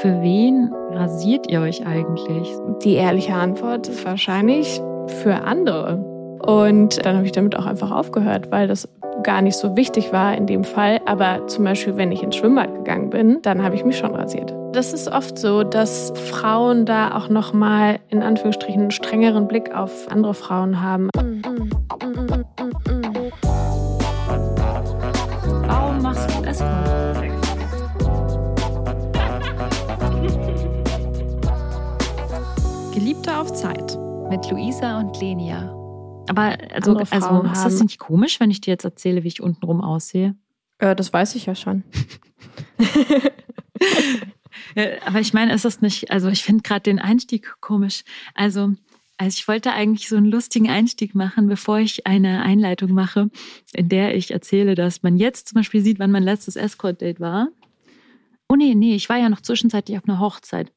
Für wen rasiert ihr euch eigentlich? Die ehrliche Antwort ist wahrscheinlich für andere. Und dann habe ich damit auch einfach aufgehört, weil das gar nicht so wichtig war in dem Fall. Aber zum Beispiel, wenn ich ins Schwimmbad gegangen bin, dann habe ich mich schon rasiert. Das ist oft so, dass Frauen da auch noch mal in Anführungsstrichen einen strengeren Blick auf andere Frauen haben. Warum Geliebte auf Zeit mit Luisa und Lenia. Aber also, also ist das nicht komisch, wenn ich dir jetzt erzähle, wie ich untenrum aussehe? Äh, das weiß ich ja schon. Ja, aber ich meine, ist das nicht, also ich finde gerade den Einstieg komisch. Also, also ich wollte eigentlich so einen lustigen Einstieg machen, bevor ich eine Einleitung mache, in der ich erzähle, dass man jetzt zum Beispiel sieht, wann mein letztes Escort-Date war. Oh nee, nee, ich war ja noch zwischenzeitlich auf einer Hochzeit.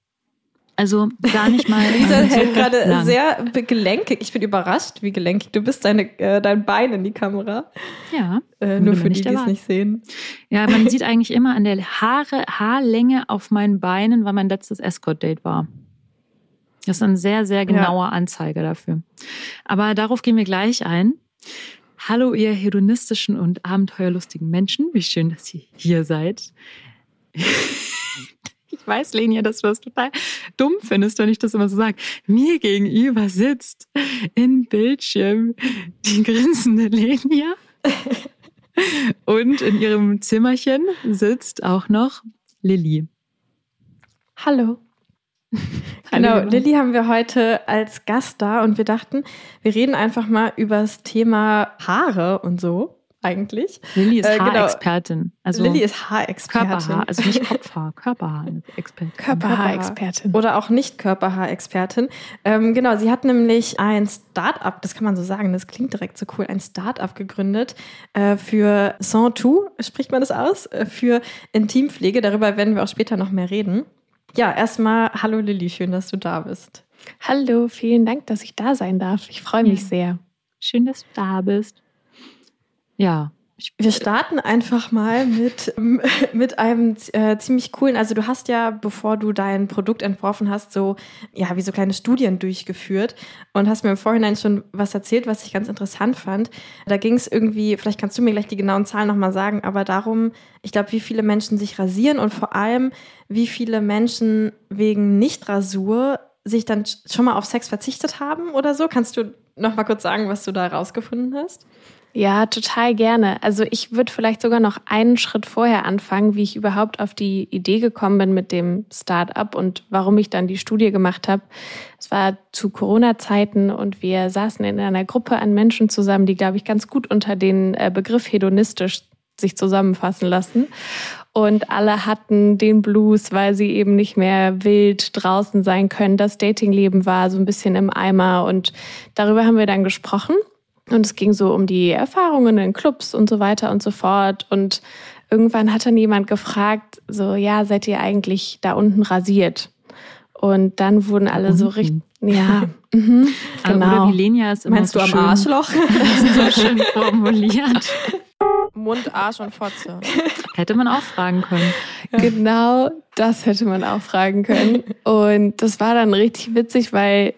Also gar nicht mal. Lisa hält gerade lang. sehr gelenkig. Ich bin überrascht, wie gelenkig du bist. Deine, äh, dein Bein in die Kamera. Ja. Äh, nur für die, die es nicht sehen. Ja, man sieht eigentlich immer an der Haare, Haarlänge auf meinen Beinen, wann mein letztes Escort-Date war. Das ist eine sehr, sehr genaue Anzeige dafür. Aber darauf gehen wir gleich ein. Hallo, ihr hedonistischen und abenteuerlustigen Menschen. Wie schön, dass ihr hier seid. Ich weiß, Lenia, dass du das total dumm findest, wenn ich das immer so sage. Mir gegenüber sitzt in Bildschirm die grinsende Lenia. Und in ihrem Zimmerchen sitzt auch noch Lilly. Hallo. Genau, Hallo. Lilly haben wir heute als Gast da und wir dachten, wir reden einfach mal über das Thema Haare und so eigentlich. Lilly ist Äh, genau. Haarexpertin. Also Lilly ist Haarexpertin. Körperhaar, also nicht Kopfhaar, Körperhaarexpertin. Körperhaarexpertin. Oder auch nicht Körperhaarexpertin. Ähm, genau, sie hat nämlich ein Start-up, das kann man so sagen, das klingt direkt so cool, ein Start-up gegründet äh, für Santu, spricht man das aus, äh, für Intimpflege. Darüber werden wir auch später noch mehr reden. Ja, erstmal, hallo Lilly, schön, dass du da bist. Hallo, vielen Dank, dass ich da sein darf. Ich freue mich Ja. sehr. Schön, dass du da bist. Ja. Wir starten einfach mal mit, ähm, mit einem äh, ziemlich coolen, also du hast ja, bevor du dein Produkt entworfen hast, so, ja, wie so kleine Studien durchgeführt und hast mir im Vorhinein schon was erzählt, was ich ganz interessant fand. Da ging es irgendwie, vielleicht kannst du mir gleich die genauen Zahlen nochmal sagen, aber darum, ich glaube, wie viele Menschen sich rasieren und vor allem, wie viele Menschen wegen Nichtrasur sich dann schon mal auf Sex verzichtet haben oder so. Kannst du noch mal kurz sagen, was du da rausgefunden hast? Ja, total gerne. Also ich würde vielleicht sogar noch einen Schritt vorher anfangen, wie ich überhaupt auf die Idee gekommen bin mit dem Start-up und warum ich dann die Studie gemacht habe. Es war zu Corona-Zeiten und wir saßen in einer Gruppe an Menschen zusammen, die, glaube ich, ganz gut unter den äh, Begriff hedonistisch sich zusammenfassen lassen. Und alle hatten den Blues, weil sie eben nicht mehr wild draußen sein können. Das Datingleben war so ein bisschen im Eimer und darüber haben wir dann gesprochen. Und es ging so um die Erfahrungen in Clubs und so weiter und so fort. Und irgendwann hat dann jemand gefragt, so, ja, seid ihr eigentlich da unten rasiert? Und dann wurden alle so richtig, ja, mhm, Aber genau. Oder wie Lenia ist immer Meinst so du am schön, Arschloch? so schön formuliert. Mund, Arsch und Fotze. Hätte man auch fragen können. Genau das hätte man auch fragen können. Und das war dann richtig witzig, weil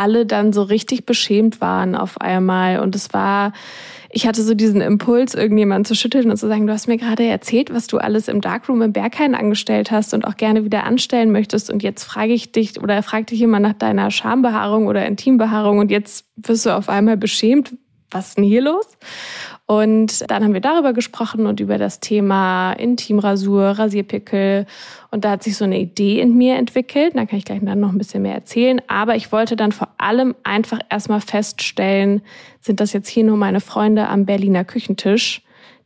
alle dann so richtig beschämt waren auf einmal. Und es war, ich hatte so diesen Impuls, irgendjemanden zu schütteln und zu sagen, du hast mir gerade erzählt, was du alles im Darkroom im Berghain angestellt hast und auch gerne wieder anstellen möchtest. Und jetzt frage ich dich oder frag dich jemand nach deiner Schambehaarung oder Intimbehaarung und jetzt wirst du auf einmal beschämt. Was ist denn hier los? Und dann haben wir darüber gesprochen und über das Thema Intimrasur, Rasierpickel. Und da hat sich so eine Idee in mir entwickelt. Da kann ich gleich dann noch ein bisschen mehr erzählen. Aber ich wollte dann vor allem einfach erstmal feststellen, sind das jetzt hier nur meine Freunde am Berliner Küchentisch,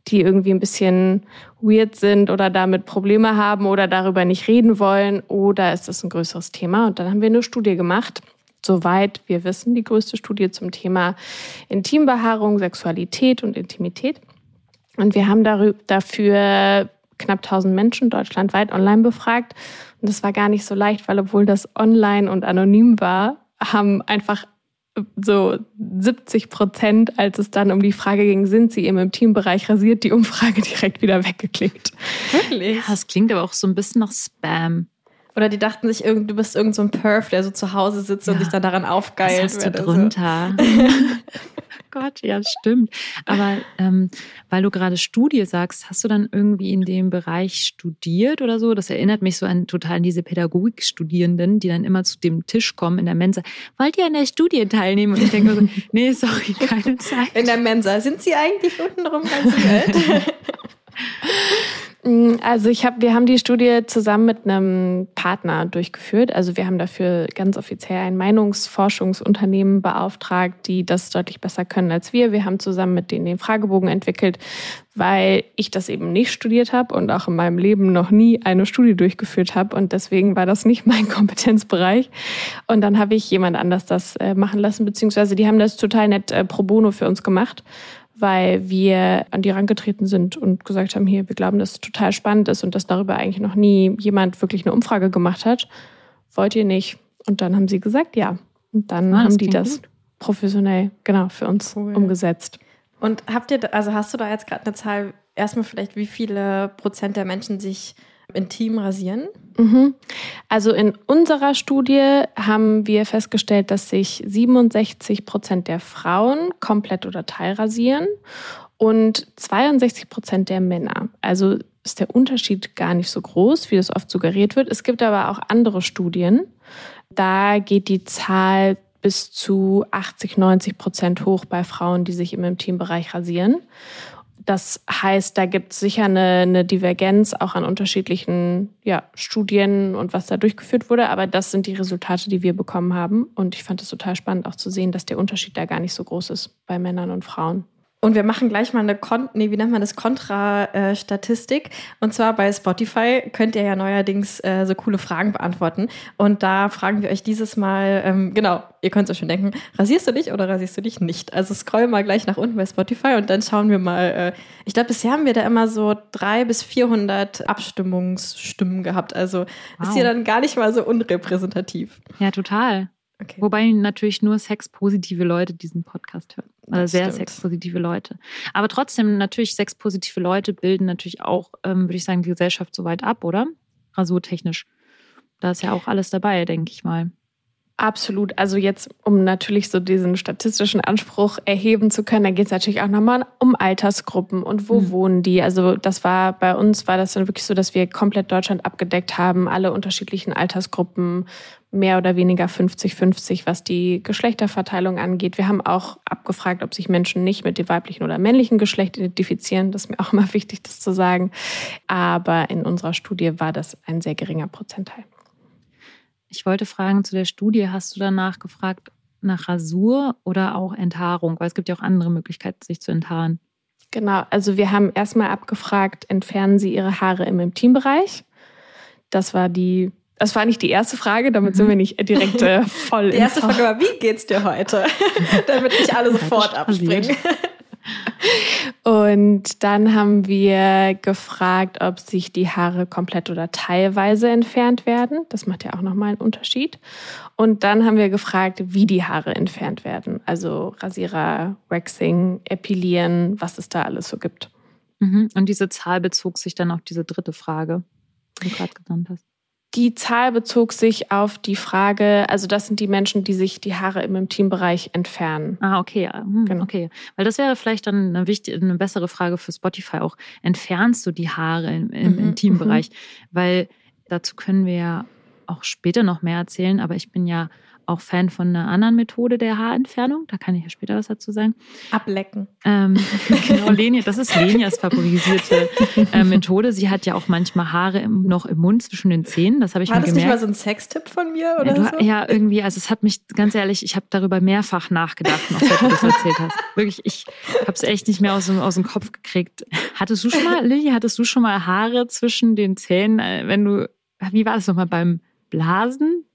die irgendwie ein bisschen weird sind oder damit Probleme haben oder darüber nicht reden wollen? Oder ist das ein größeres Thema? Und dann haben wir eine Studie gemacht soweit wir wissen, die größte Studie zum Thema Intimbehaarung, Sexualität und Intimität. Und wir haben dafür knapp 1000 Menschen deutschlandweit online befragt. Und das war gar nicht so leicht, weil obwohl das online und anonym war, haben einfach so 70 Prozent, als es dann um die Frage ging, sind sie im Intimbereich rasiert, die Umfrage direkt wieder weggeklickt. Wirklich? Ja, es klingt aber auch so ein bisschen nach Spam. Oder die dachten sich, du bist irgend so ein Perf, der so zu Hause sitzt ja. und sich dann daran aufgeilt. Was hast du drunter? Gott, ja, stimmt. Aber ähm, weil du gerade Studie sagst, hast du dann irgendwie in dem Bereich studiert oder so? Das erinnert mich so an total an diese Pädagogikstudierenden, die dann immer zu dem Tisch kommen in der Mensa. Wollt ihr an der Studie teilnehmen? Und ich denke so, nee, sorry, keine Zeit. In der Mensa. Sind sie eigentlich untenrum ganz wild? Mm, also ich habe, wir haben die Studie zusammen mit einem Partner durchgeführt. Also wir haben dafür ganz offiziell ein Meinungsforschungsunternehmen beauftragt, die das deutlich besser können als wir. Wir haben zusammen mit denen den Fragebogen entwickelt, weil ich das eben nicht studiert habe und auch in meinem Leben noch nie eine Studie durchgeführt habe und deswegen war das nicht mein Kompetenzbereich. Und dann habe ich jemand anders das äh, machen lassen, beziehungsweise die haben das total nett äh, pro bono für uns gemacht weil wir an die rangetreten sind und gesagt haben, hier, wir glauben, dass es total spannend ist und dass darüber eigentlich noch nie jemand wirklich eine Umfrage gemacht hat. Wollt ihr nicht? Und dann haben sie gesagt, ja. Und dann ah, haben die das gut. professionell, genau, für uns cool. umgesetzt. Und habt ihr, also hast du da jetzt gerade eine Zahl, erstmal vielleicht, wie viele Prozent der Menschen sich intim rasieren? Mhm. Also in unserer Studie haben wir festgestellt, dass sich 67 Prozent der Frauen komplett oder teilrasieren und 62 Prozent der Männer. Also ist der Unterschied gar nicht so groß, wie das oft suggeriert wird. Es gibt aber auch andere Studien. Da geht die Zahl bis zu 80, 90 Prozent hoch bei Frauen, die sich im Intimbereich rasieren. Das heißt, da gibt es sicher eine, eine, Divergenz auch an unterschiedlichen ja, Studien und was da durchgeführt wurde. Aber das sind die Resultate, die wir bekommen haben. Und ich fand es total spannend auch zu sehen, dass der Unterschied da gar nicht so groß ist bei Männern und Frauen. Und wir machen gleich mal eine Kon nee, wie nennt man das Kontra-Statistik. Und zwar bei Spotify könnt ihr ja neuerdings äh, so coole Fragen beantworten. Und da fragen wir euch dieses Mal, ähm, genau, ihr könnt es euch schon denken, rasierst du dich oder rasierst du dich nicht? Also scroll mal gleich nach unten bei Spotify und dann schauen wir mal. Äh, ich glaube, bisher haben wir da immer so drei bis 400 Abstimmungsstimmen gehabt. Also wow. ist hier dann gar nicht mal so unrepräsentativ. Ja, total. Okay. Wobei natürlich nur sexpositive Leute diesen Podcast hören. Das sehr stimmt. sexpositive Leute. Aber trotzdem, natürlich, sexpositive Leute bilden natürlich auch, ähm, würde ich sagen, die Gesellschaft so weit ab, oder? Rasurtechnisch. Da ist ja auch alles dabei, denke ich mal. Absolut. Also jetzt, um natürlich so diesen statistischen Anspruch erheben zu können, da geht es natürlich auch nochmal um Altersgruppen und wo mhm. wohnen die. Also das war bei uns war das dann wirklich so, dass wir komplett Deutschland abgedeckt haben, alle unterschiedlichen Altersgruppen, mehr oder weniger 50-50, was die Geschlechterverteilung angeht. Wir haben auch abgefragt, ob sich Menschen nicht mit dem weiblichen oder männlichen Geschlecht identifizieren. Das ist mir auch immer wichtig, das zu sagen. Aber in unserer Studie war das ein sehr geringer Prozentteil. Ich wollte fragen zu der Studie, hast du danach gefragt nach Rasur oder auch Enthaarung? Weil es gibt ja auch andere Möglichkeiten, sich zu enthaaren. Genau, also wir haben erstmal abgefragt, entfernen Sie Ihre Haare im Intimbereich? Das war die das war nicht die erste Frage, damit sind wir nicht direkt äh, voll. Die erste Frage war, wie geht's dir heute? damit nicht alle sofort abspringen. Und dann haben wir gefragt, ob sich die Haare komplett oder teilweise entfernt werden. Das macht ja auch nochmal einen Unterschied. Und dann haben wir gefragt, wie die Haare entfernt werden. Also Rasierer, Waxing, Epilieren, was es da alles so gibt. Mhm. Und diese Zahl bezog sich dann auf diese dritte Frage, die du gerade genannt hast. Die Zahl bezog sich auf die Frage, also das sind die Menschen, die sich die Haare im Intimbereich entfernen. Ah, okay. Hm, genau. Okay. Weil das wäre vielleicht dann eine, wichtige, eine bessere Frage für Spotify auch. Entfernst du die Haare im, im mhm, Intimbereich? Mhm. Weil dazu können wir ja auch später noch mehr erzählen, aber ich bin ja auch Fan von einer anderen Methode der Haarentfernung. Da kann ich ja später was dazu sagen. Ablecken. Ähm, genau, Lenia, das ist Lenias favorisierte äh, Methode. Sie hat ja auch manchmal Haare im, noch im Mund zwischen den Zähnen. Das habe ich War das gemerkt. nicht mal so ein Sextipp von mir oder ja, du, so? Ja, irgendwie. Also es hat mich ganz ehrlich, ich habe darüber mehrfach nachgedacht, noch seit du das erzählt hast. Wirklich, ich habe es echt nicht mehr aus, aus dem Kopf gekriegt. Hattest du schon mal, Lilly, hattest du schon mal Haare zwischen den Zähnen, äh, wenn du, wie war das nochmal beim Blasen?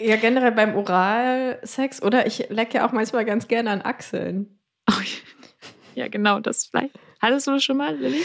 Ja, generell beim Oralsex, oder? Ich lecke ja auch manchmal ganz gerne an Achseln. Oh, ja, genau, das vielleicht. Hattest du das schon mal, Lilly?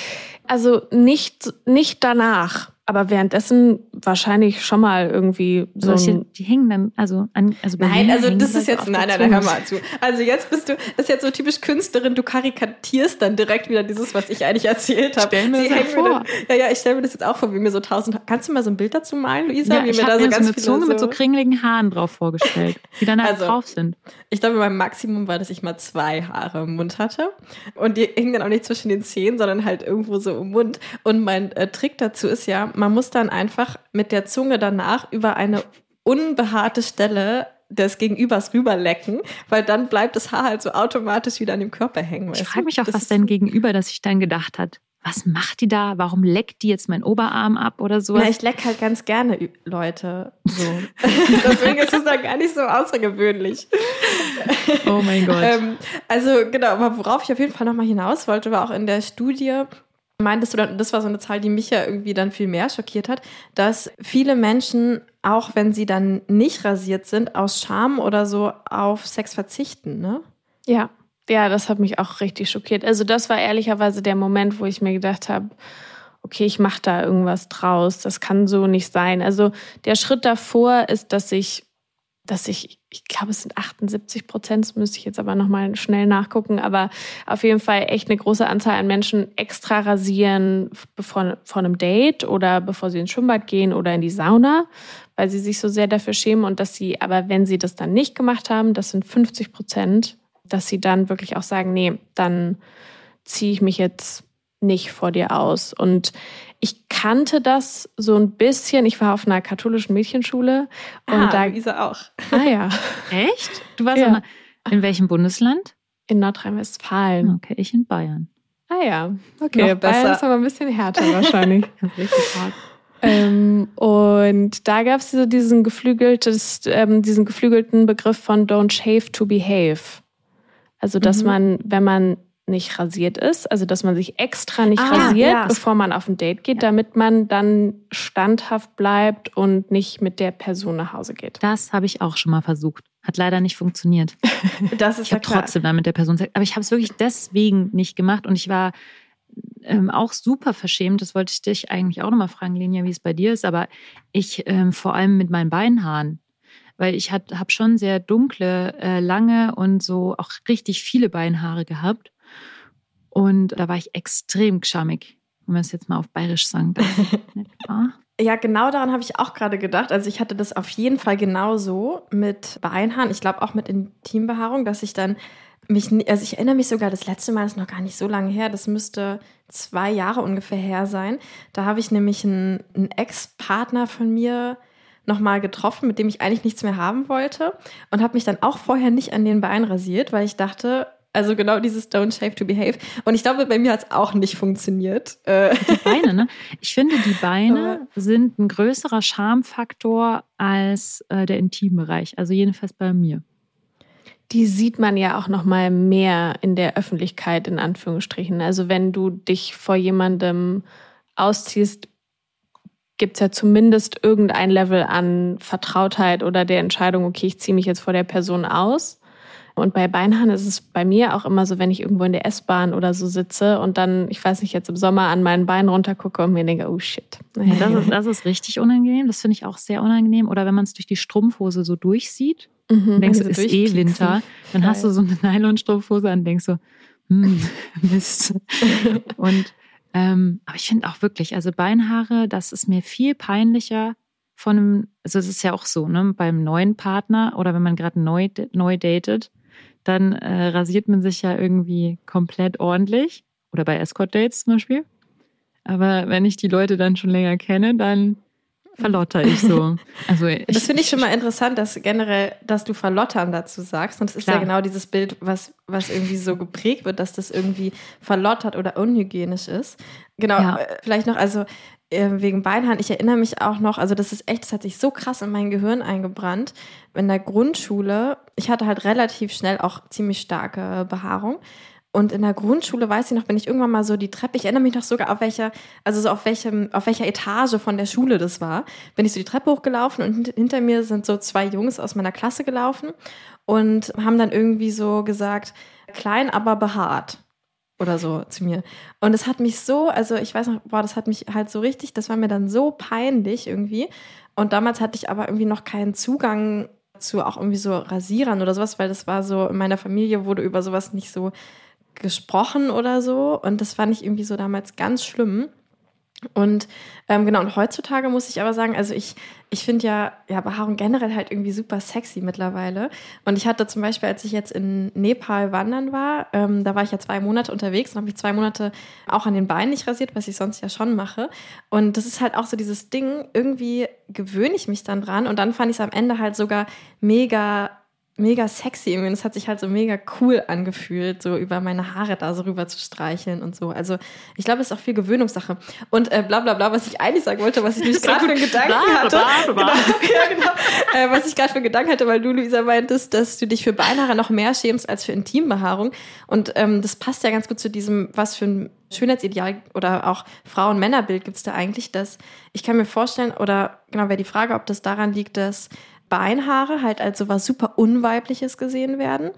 Also nicht, nicht danach. Aber währenddessen wahrscheinlich schon mal irgendwie so. So ein, die hängen dann, also an, also bei Nein, also das ist jetzt, nein, nein, hör mal zu. Also jetzt bist du, das ist jetzt so typisch Künstlerin, du karikatierst dann direkt wieder dieses, was ich eigentlich erzählt habe. Stell mir Sie das vor. Dann, ja, ja, ich stelle mir das jetzt auch vor, wie mir so tausend, kannst du mal so ein Bild dazu malen, Luisa? Ja, wie ich mir da so mir so ganz eine viele Zunge mit so so kringeligen Haaren drauf vorgestellt, die dann halt Also, drauf sind. Ich glaube, mein Maximum war, dass ich mal zwei Haare im Mund hatte. Und die hingen dann auch nicht zwischen den Zähnen, sondern halt irgendwo so im Mund. Und mein äh, Trick dazu ist ja, man muss dann einfach mit der Zunge danach über eine unbehaarte Stelle des Gegenübers rüberlecken, weil dann bleibt das Haar halt so automatisch wieder an dem Körper hängen. Ich frage mich auch, Das was dein Gegenüber, dass sich dann gedacht hat. Was macht die da? Warum leckt die jetzt meinen Oberarm ab oder sowas? Na, ich leck halt ganz gerne Leute so. Deswegen ist es dann gar nicht so außergewöhnlich. oh mein Gott. Ähm, also genau, aber worauf ich auf jeden Fall nochmal hinaus wollte, war auch in der Studie, meintest du dann, das war so eine Zahl, die mich ja irgendwie dann viel mehr schockiert hat, dass viele Menschen, auch wenn sie dann nicht rasiert sind, aus Scham oder so auf Sex verzichten, ne? ja, ja, das hat mich auch richtig schockiert. Also das war ehrlicherweise der Moment, wo ich mir gedacht habe, okay, ich mache da irgendwas draus. Das kann so nicht sein. Also der Schritt davor ist, dass ich, dass ich, ich glaube, es sind 78 Prozent, das müsste ich jetzt aber nochmal schnell nachgucken, aber auf jeden Fall echt eine große Anzahl an Menschen extra rasieren bevor, vor einem Date oder bevor sie ins Schwimmbad gehen oder in die Sauna, weil sie sich so sehr dafür schämen und dass sie, aber wenn sie das dann nicht gemacht haben, das sind 50 Prozent, dass sie dann wirklich auch sagen, nee, dann ziehe ich mich jetzt nicht vor dir aus. Und ich kannte das so ein bisschen. Ich war auf einer katholischen Mädchenschule und ah, da, Luisa auch. ah ja, Echt? Du warst Ja. in, in welchem Bundesland? in Nordrhein-Westfalen. Okay, ich in Bayern. Ah ja, okay, Noch besser. Bayern ist aber ein bisschen härter wahrscheinlich. Richtig hart. ähm, und da gab es so diesen, geflügeltes, ähm, diesen geflügelten Begriff von Don't shave to behave. Also, dass Mhm. man, wenn man nicht rasiert ist, also dass man sich extra nicht Ah, rasiert, ja. bevor man auf ein Date geht, damit man dann standhaft bleibt und nicht mit der Person nach Hause geht. Das habe ich auch schon mal versucht. Hat leider nicht funktioniert. Das ist Ich ja habe trotzdem dann mit der Person gesagt, aber ich habe es wirklich deswegen nicht gemacht und ich war ähm, auch super verschämt. Das wollte ich dich eigentlich auch nochmal fragen, Lenia, wie es bei dir ist, aber ich ähm, vor allem mit meinen Beinhaaren, weil ich habe schon sehr dunkle, äh, lange und so auch richtig viele Beinhaare gehabt und da war ich extrem geschammig, wenn man es jetzt mal auf Bayerisch sagen darf. Ja, genau daran habe ich auch gerade gedacht. Also ich hatte das auf jeden Fall genauso mit Beinhaaren. Ich glaube auch mit Intimbehaarung, dass ich dann mich, also ich erinnere mich sogar, das letzte Mal ist noch gar nicht so lange her. Das müsste zwei Jahre ungefähr her sein. Da habe ich nämlich einen, einen Ex-Partner von mir nochmal getroffen, mit dem ich eigentlich nichts mehr haben wollte und habe mich dann auch vorher nicht an den Beinen rasiert, weil ich dachte, also genau dieses Don't shave to behave. Und ich glaube, bei mir hat es auch nicht funktioniert. Äh, Die Beine, ne? Ich finde, die Beine sind ein größerer Schamfaktor als äh, der Intimbereich. Also jedenfalls bei mir. Die sieht man ja auch noch mal mehr in der Öffentlichkeit in Anführungsstrichen. Also wenn du dich vor jemandem ausziehst, gibt es ja zumindest irgendein Level an Vertrautheit oder der Entscheidung, okay, ich ziehe mich jetzt vor der Person aus. Und bei Beinhaaren ist es bei mir auch immer so, wenn ich irgendwo in der S-Bahn oder so sitze und dann, ich weiß nicht, jetzt im Sommer an meinen Beinen runtergucke und mir denke, oh shit. Ja, das, ist, das ist richtig unangenehm. Das finde ich auch sehr unangenehm. Oder wenn man es durch die Strumpfhose so durchsieht Mhm. denkst, so es ist eh. Winter, dann hast du so eine Nylonstrumpfhose an und denkst so, hm, Mist. Und ähm, aber ich finde auch wirklich, also Beinhaare, das ist mir viel peinlicher von einem, also es ist ja auch so, ne, beim neuen Partner oder wenn man gerade neu, neu datet, dann äh, rasiert man sich ja irgendwie komplett ordentlich. Oder bei Escort-Dates zum Beispiel. Aber wenn ich die Leute dann schon länger kenne, dann verlotter ich so. Also Das finde ich schon mal interessant, dass generell, dass du verlottern dazu sagst. Und das ist Klar. ja genau dieses Bild, was, was irgendwie so geprägt wird, dass das irgendwie verlottert oder unhygienisch ist. Genau, Ja. äh, vielleicht noch, also wegen Beinhaaren, ich erinnere mich auch noch, also das ist echt, das hat sich so krass in mein Gehirn eingebrannt. In der Grundschule, ich hatte halt relativ schnell auch ziemlich starke Behaarung. Und in der Grundschule weiß ich noch, bin ich irgendwann mal so die Treppe, ich erinnere mich noch sogar auf welcher, also so auf welchem, auf welcher Etage von der Schule das war, bin ich so die Treppe hochgelaufen und hint- hinter mir sind so zwei Jungs aus meiner Klasse gelaufen und haben dann irgendwie so gesagt, klein, aber behaart. Oder so zu mir. Und es hat mich so, also ich weiß noch, boah, das hat mich halt so richtig, das war mir dann so peinlich irgendwie. Und damals hatte ich aber irgendwie noch keinen Zugang zu auch irgendwie so Rasierern oder sowas, weil das war so, in meiner Familie wurde über sowas nicht so gesprochen oder so. Und das fand ich irgendwie so damals ganz schlimm. Und ähm, genau, und heutzutage muss ich aber sagen, also ich, ich finde ja, ja, Behaarung generell halt irgendwie super sexy mittlerweile. Und ich hatte zum Beispiel, als ich jetzt in Nepal wandern war, ähm, da war ich ja zwei Monate unterwegs und habe mich zwei Monate auch an den Beinen nicht rasiert, was ich sonst ja schon mache. Und das ist halt auch so dieses Ding, irgendwie gewöhne ich mich dann dran und dann fand ich es am Ende halt sogar mega mega sexy irgendwie. Und es hat sich halt so mega cool angefühlt, so über meine Haare da so rüber zu streicheln und so. Also ich glaube, es ist auch viel Gewöhnungssache. Und äh, bla bla bla, was ich eigentlich sagen wollte, was ich nicht gerade für einen Gedanken bla, hatte. Bla, bla, genau, ja, genau. Äh, was ich gerade für einen Gedanken hatte, weil du, Luisa, meintest, dass du dich für Beinhaare noch mehr schämst als für Intimbehaarung. Und ähm, das passt ja ganz gut zu diesem, was für ein Schönheitsideal oder auch Frauen-Männer-Bild gibt es da eigentlich, dass ich kann mir vorstellen, oder genau wäre die Frage, ob das daran liegt, dass Beinhaare halt als so was super Unweibliches gesehen werden.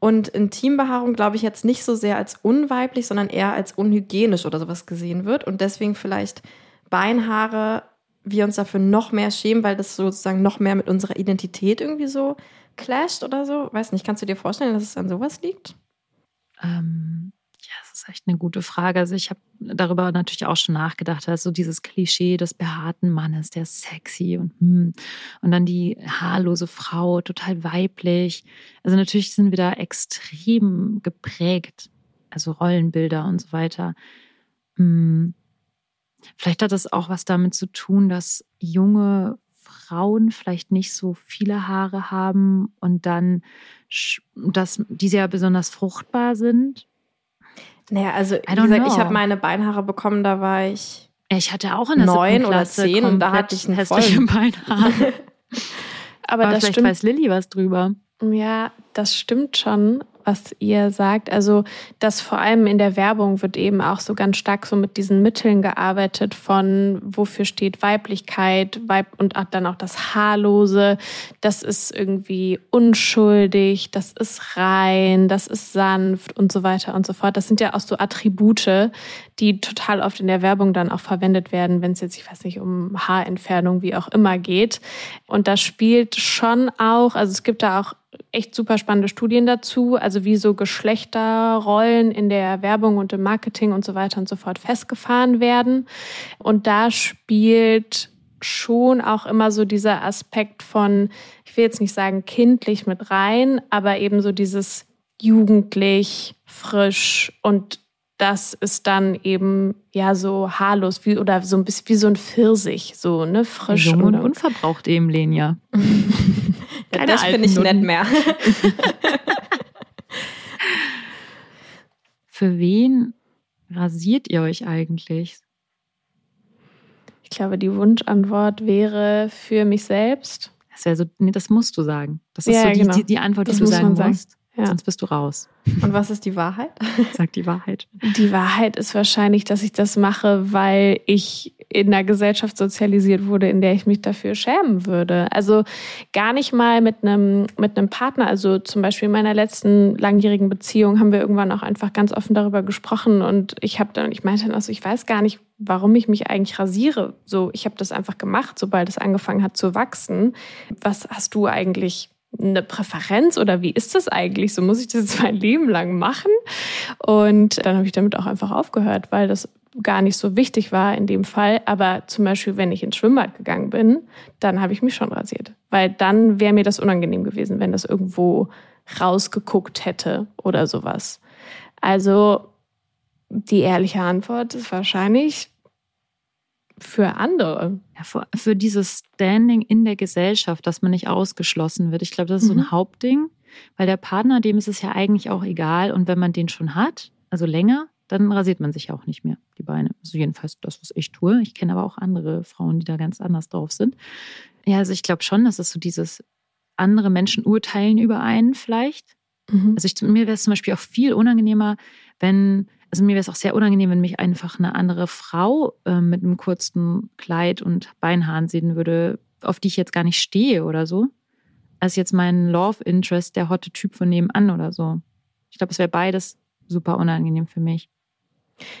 Und Intimbehaarung glaube ich jetzt nicht so sehr als unweiblich, sondern eher als unhygienisch oder sowas gesehen wird. Und deswegen vielleicht Beinhaare wir uns dafür noch mehr schämen, weil das sozusagen noch mehr mit unserer Identität irgendwie so clasht oder so. Weiß nicht, kannst du dir vorstellen, dass es an sowas liegt? Ähm, ist echt eine gute Frage. Also ich habe darüber natürlich auch schon nachgedacht, also dieses Klischee des behaarten Mannes, der ist sexy und hm. und dann die haarlose Frau, total weiblich. Also natürlich sind wir da extrem geprägt, also Rollenbilder und so weiter. Hm. Vielleicht hat das auch was damit zu tun, dass junge Frauen vielleicht nicht so viele Haare haben und dann, dass diese ja besonders fruchtbar sind naja, also wie gesagt, ich habe meine Beinhaare bekommen, da war ich. Ich hatte auch in der neun oder zehn und da hatte ich einen hässliche Beinhaare. Aber, Aber das vielleicht stimmt. weiß Lilly was drüber. Ja, das stimmt schon was ihr sagt. Also, dass vor allem in der Werbung wird eben auch so ganz stark so mit diesen Mitteln gearbeitet von wofür steht Weiblichkeit, Weib und dann auch das Haarlose. Das ist irgendwie unschuldig, das ist rein, das ist sanft und so weiter und so fort. Das sind ja auch so Attribute, die total oft in der Werbung dann auch verwendet werden, wenn es jetzt, ich weiß nicht, um Haarentfernung, wie auch immer geht. Und das spielt schon auch, also es gibt da auch echt super spannende Studien dazu, also wie so Geschlechterrollen in der Werbung und im Marketing und so weiter und so fort festgefahren werden. Und da spielt schon auch immer so dieser Aspekt von, ich will jetzt nicht sagen kindlich mit rein, aber eben so dieses jugendlich, frisch und das ist dann eben ja so haarlos wie oder so ein bisschen wie so ein Pfirsich, so ne frisch Jung und unverbraucht eben Lenia. Keine das finde ich nett mehr. Für wen rasiert ihr euch eigentlich? Ich glaube, die Wunschantwort wäre für mich selbst. Das wäre so, nee, das musst du sagen. Das ist ja, so die, genau. die, die, Antwort, das die du sagen musst. Ja. Sonst bist du raus. Und was ist die Wahrheit? Sag die Wahrheit. Die Wahrheit ist wahrscheinlich, dass ich das mache, weil ich in einer Gesellschaft sozialisiert wurde, in der ich mich dafür schämen würde. Also gar nicht mal mit einem, mit einem Partner. Also zum Beispiel in meiner letzten langjährigen Beziehung haben wir irgendwann auch einfach ganz offen darüber gesprochen und ich habe dann, ich meinte dann, also ich weiß gar nicht, warum ich mich eigentlich rasiere. So, ich habe das einfach gemacht, sobald es angefangen hat zu wachsen. Was hast du eigentlich eine Präferenz oder wie ist das eigentlich? So muss ich das jetzt mein Leben lang machen? Und dann habe ich damit auch einfach aufgehört, weil das gar nicht so wichtig war in dem Fall. Aber zum Beispiel, wenn ich ins Schwimmbad gegangen bin, dann habe ich mich schon rasiert. Weil dann wäre mir das unangenehm gewesen, wenn das irgendwo rausgeguckt hätte oder sowas. Also die ehrliche Antwort ist wahrscheinlich für andere. Ja, für, für, dieses Standing in der Gesellschaft, dass man nicht ausgeschlossen wird. Ich glaube, das ist mhm. so ein mhm. Hauptding, weil der Partner, dem ist es ja eigentlich auch egal. Und wenn man den schon hat, also länger, dann rasiert man sich auch nicht mehr die Beine. Also jedenfalls das, was ich tue. Ich kenne aber auch andere Frauen, die da ganz anders drauf sind. Ja, also ich glaube schon, dass es so dieses andere Menschen urteilen über einen vielleicht. Mhm. Also ich, mir wäre es zum Beispiel auch viel unangenehmer, wenn also mir wäre es auch sehr unangenehm, wenn mich einfach eine andere Frau äh, mit einem kurzen Kleid und Beinhaaren sehen würde, auf die ich jetzt gar nicht stehe oder so, als jetzt mein Love Interest, der hotte Typ von nebenan oder so. Ich glaube, es wäre beides super unangenehm für mich.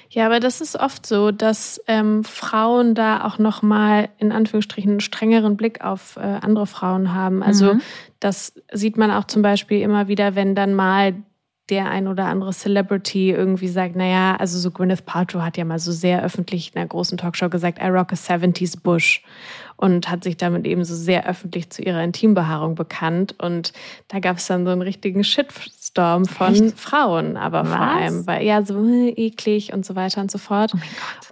Ja, aber das ist oft so, dass ähm, Frauen da auch noch mal in Anführungsstrichen einen strengeren Blick auf äh, andere Frauen haben. Also mhm. das sieht man auch zum Beispiel immer wieder, wenn dann mal der ein oder andere Celebrity irgendwie sagt, naja, also so Gwyneth Paltrow hat ja mal so sehr öffentlich in einer großen Talkshow gesagt, I rock a 70s Bush und hat sich damit eben so sehr öffentlich zu ihrer Intimbehaarung bekannt und da gab es dann so einen richtigen Shitstorm von Echt? Frauen, aber Was? vor allem, weil ja, so eklig und so weiter und so fort.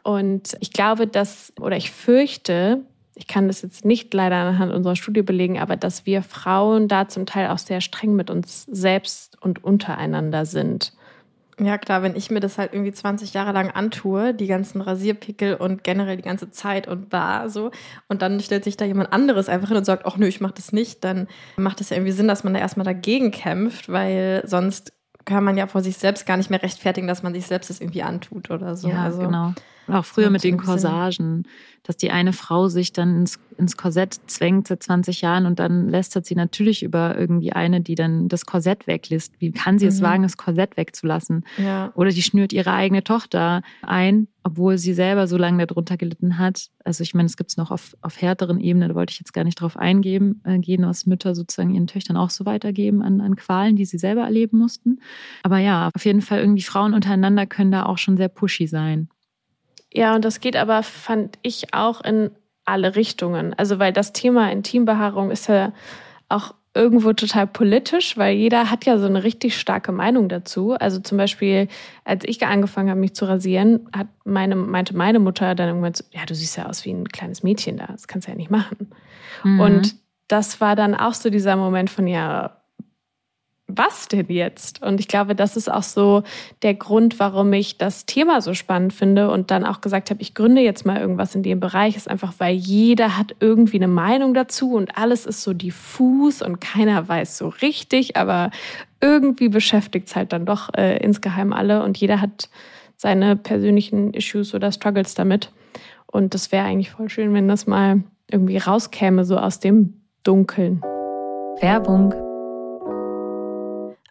Oh und ich glaube, dass, oder ich fürchte, ich kann das jetzt nicht leider anhand unserer Studie belegen, aber dass wir Frauen da zum Teil auch sehr streng mit uns selbst und untereinander sind. Ja, klar, wenn ich mir das halt irgendwie 20 Jahre lang antue, die ganzen Rasierpickel und generell die ganze Zeit und bar so, und dann stellt sich da jemand anderes einfach hin und sagt, ach nö, ich mach das nicht, dann macht es ja irgendwie Sinn, dass man da erstmal dagegen kämpft, weil sonst kann man ja vor sich selbst gar nicht mehr rechtfertigen, dass man sich selbst das irgendwie antut oder so. Ja, also, genau. Auch früher mit den Corsagen, dass die eine Frau sich dann ins, ins Korsett zwängt seit 20 Jahren und dann lästert sie natürlich über irgendwie eine, die dann das Korsett weglässt. Wie kann sie mhm. es wagen, das Korsett wegzulassen? Ja. Oder die schnürt ihre eigene Tochter ein, obwohl sie selber so lange darunter gelitten hat. Also ich meine, es gibt es noch auf, auf härteren Ebenen, da wollte ich jetzt gar nicht drauf eingehen, äh, gehen, was Mütter sozusagen ihren Töchtern auch so weitergeben an, an Qualen, die sie selber erleben mussten. Aber ja, auf jeden Fall irgendwie Frauen untereinander können da auch schon sehr pushy sein. Ja, und das geht aber, fand ich, auch in alle Richtungen. Also, weil das Thema Intimbehaarung ist ja auch irgendwo total politisch, weil jeder hat ja so eine richtig starke Meinung dazu. Also zum Beispiel, als ich angefangen habe, mich zu rasieren, hat meine, meinte meine Mutter dann irgendwann so, ja, du siehst ja aus wie ein kleines Mädchen da, das kannst du ja nicht machen. Mhm. Und das war dann auch so dieser Moment von, ja, was denn jetzt? Und ich glaube, das ist auch so der Grund, warum ich das Thema so spannend finde und dann auch gesagt habe, ich gründe jetzt mal irgendwas in dem Bereich, ist einfach, weil jeder hat irgendwie eine Meinung dazu und alles ist so diffus und keiner weiß so richtig, aber irgendwie beschäftigt es halt dann doch äh, insgeheim alle und jeder hat seine persönlichen Issues oder Struggles damit. Und das wäre eigentlich voll schön, wenn das mal irgendwie rauskäme, so aus dem Dunkeln. Werbung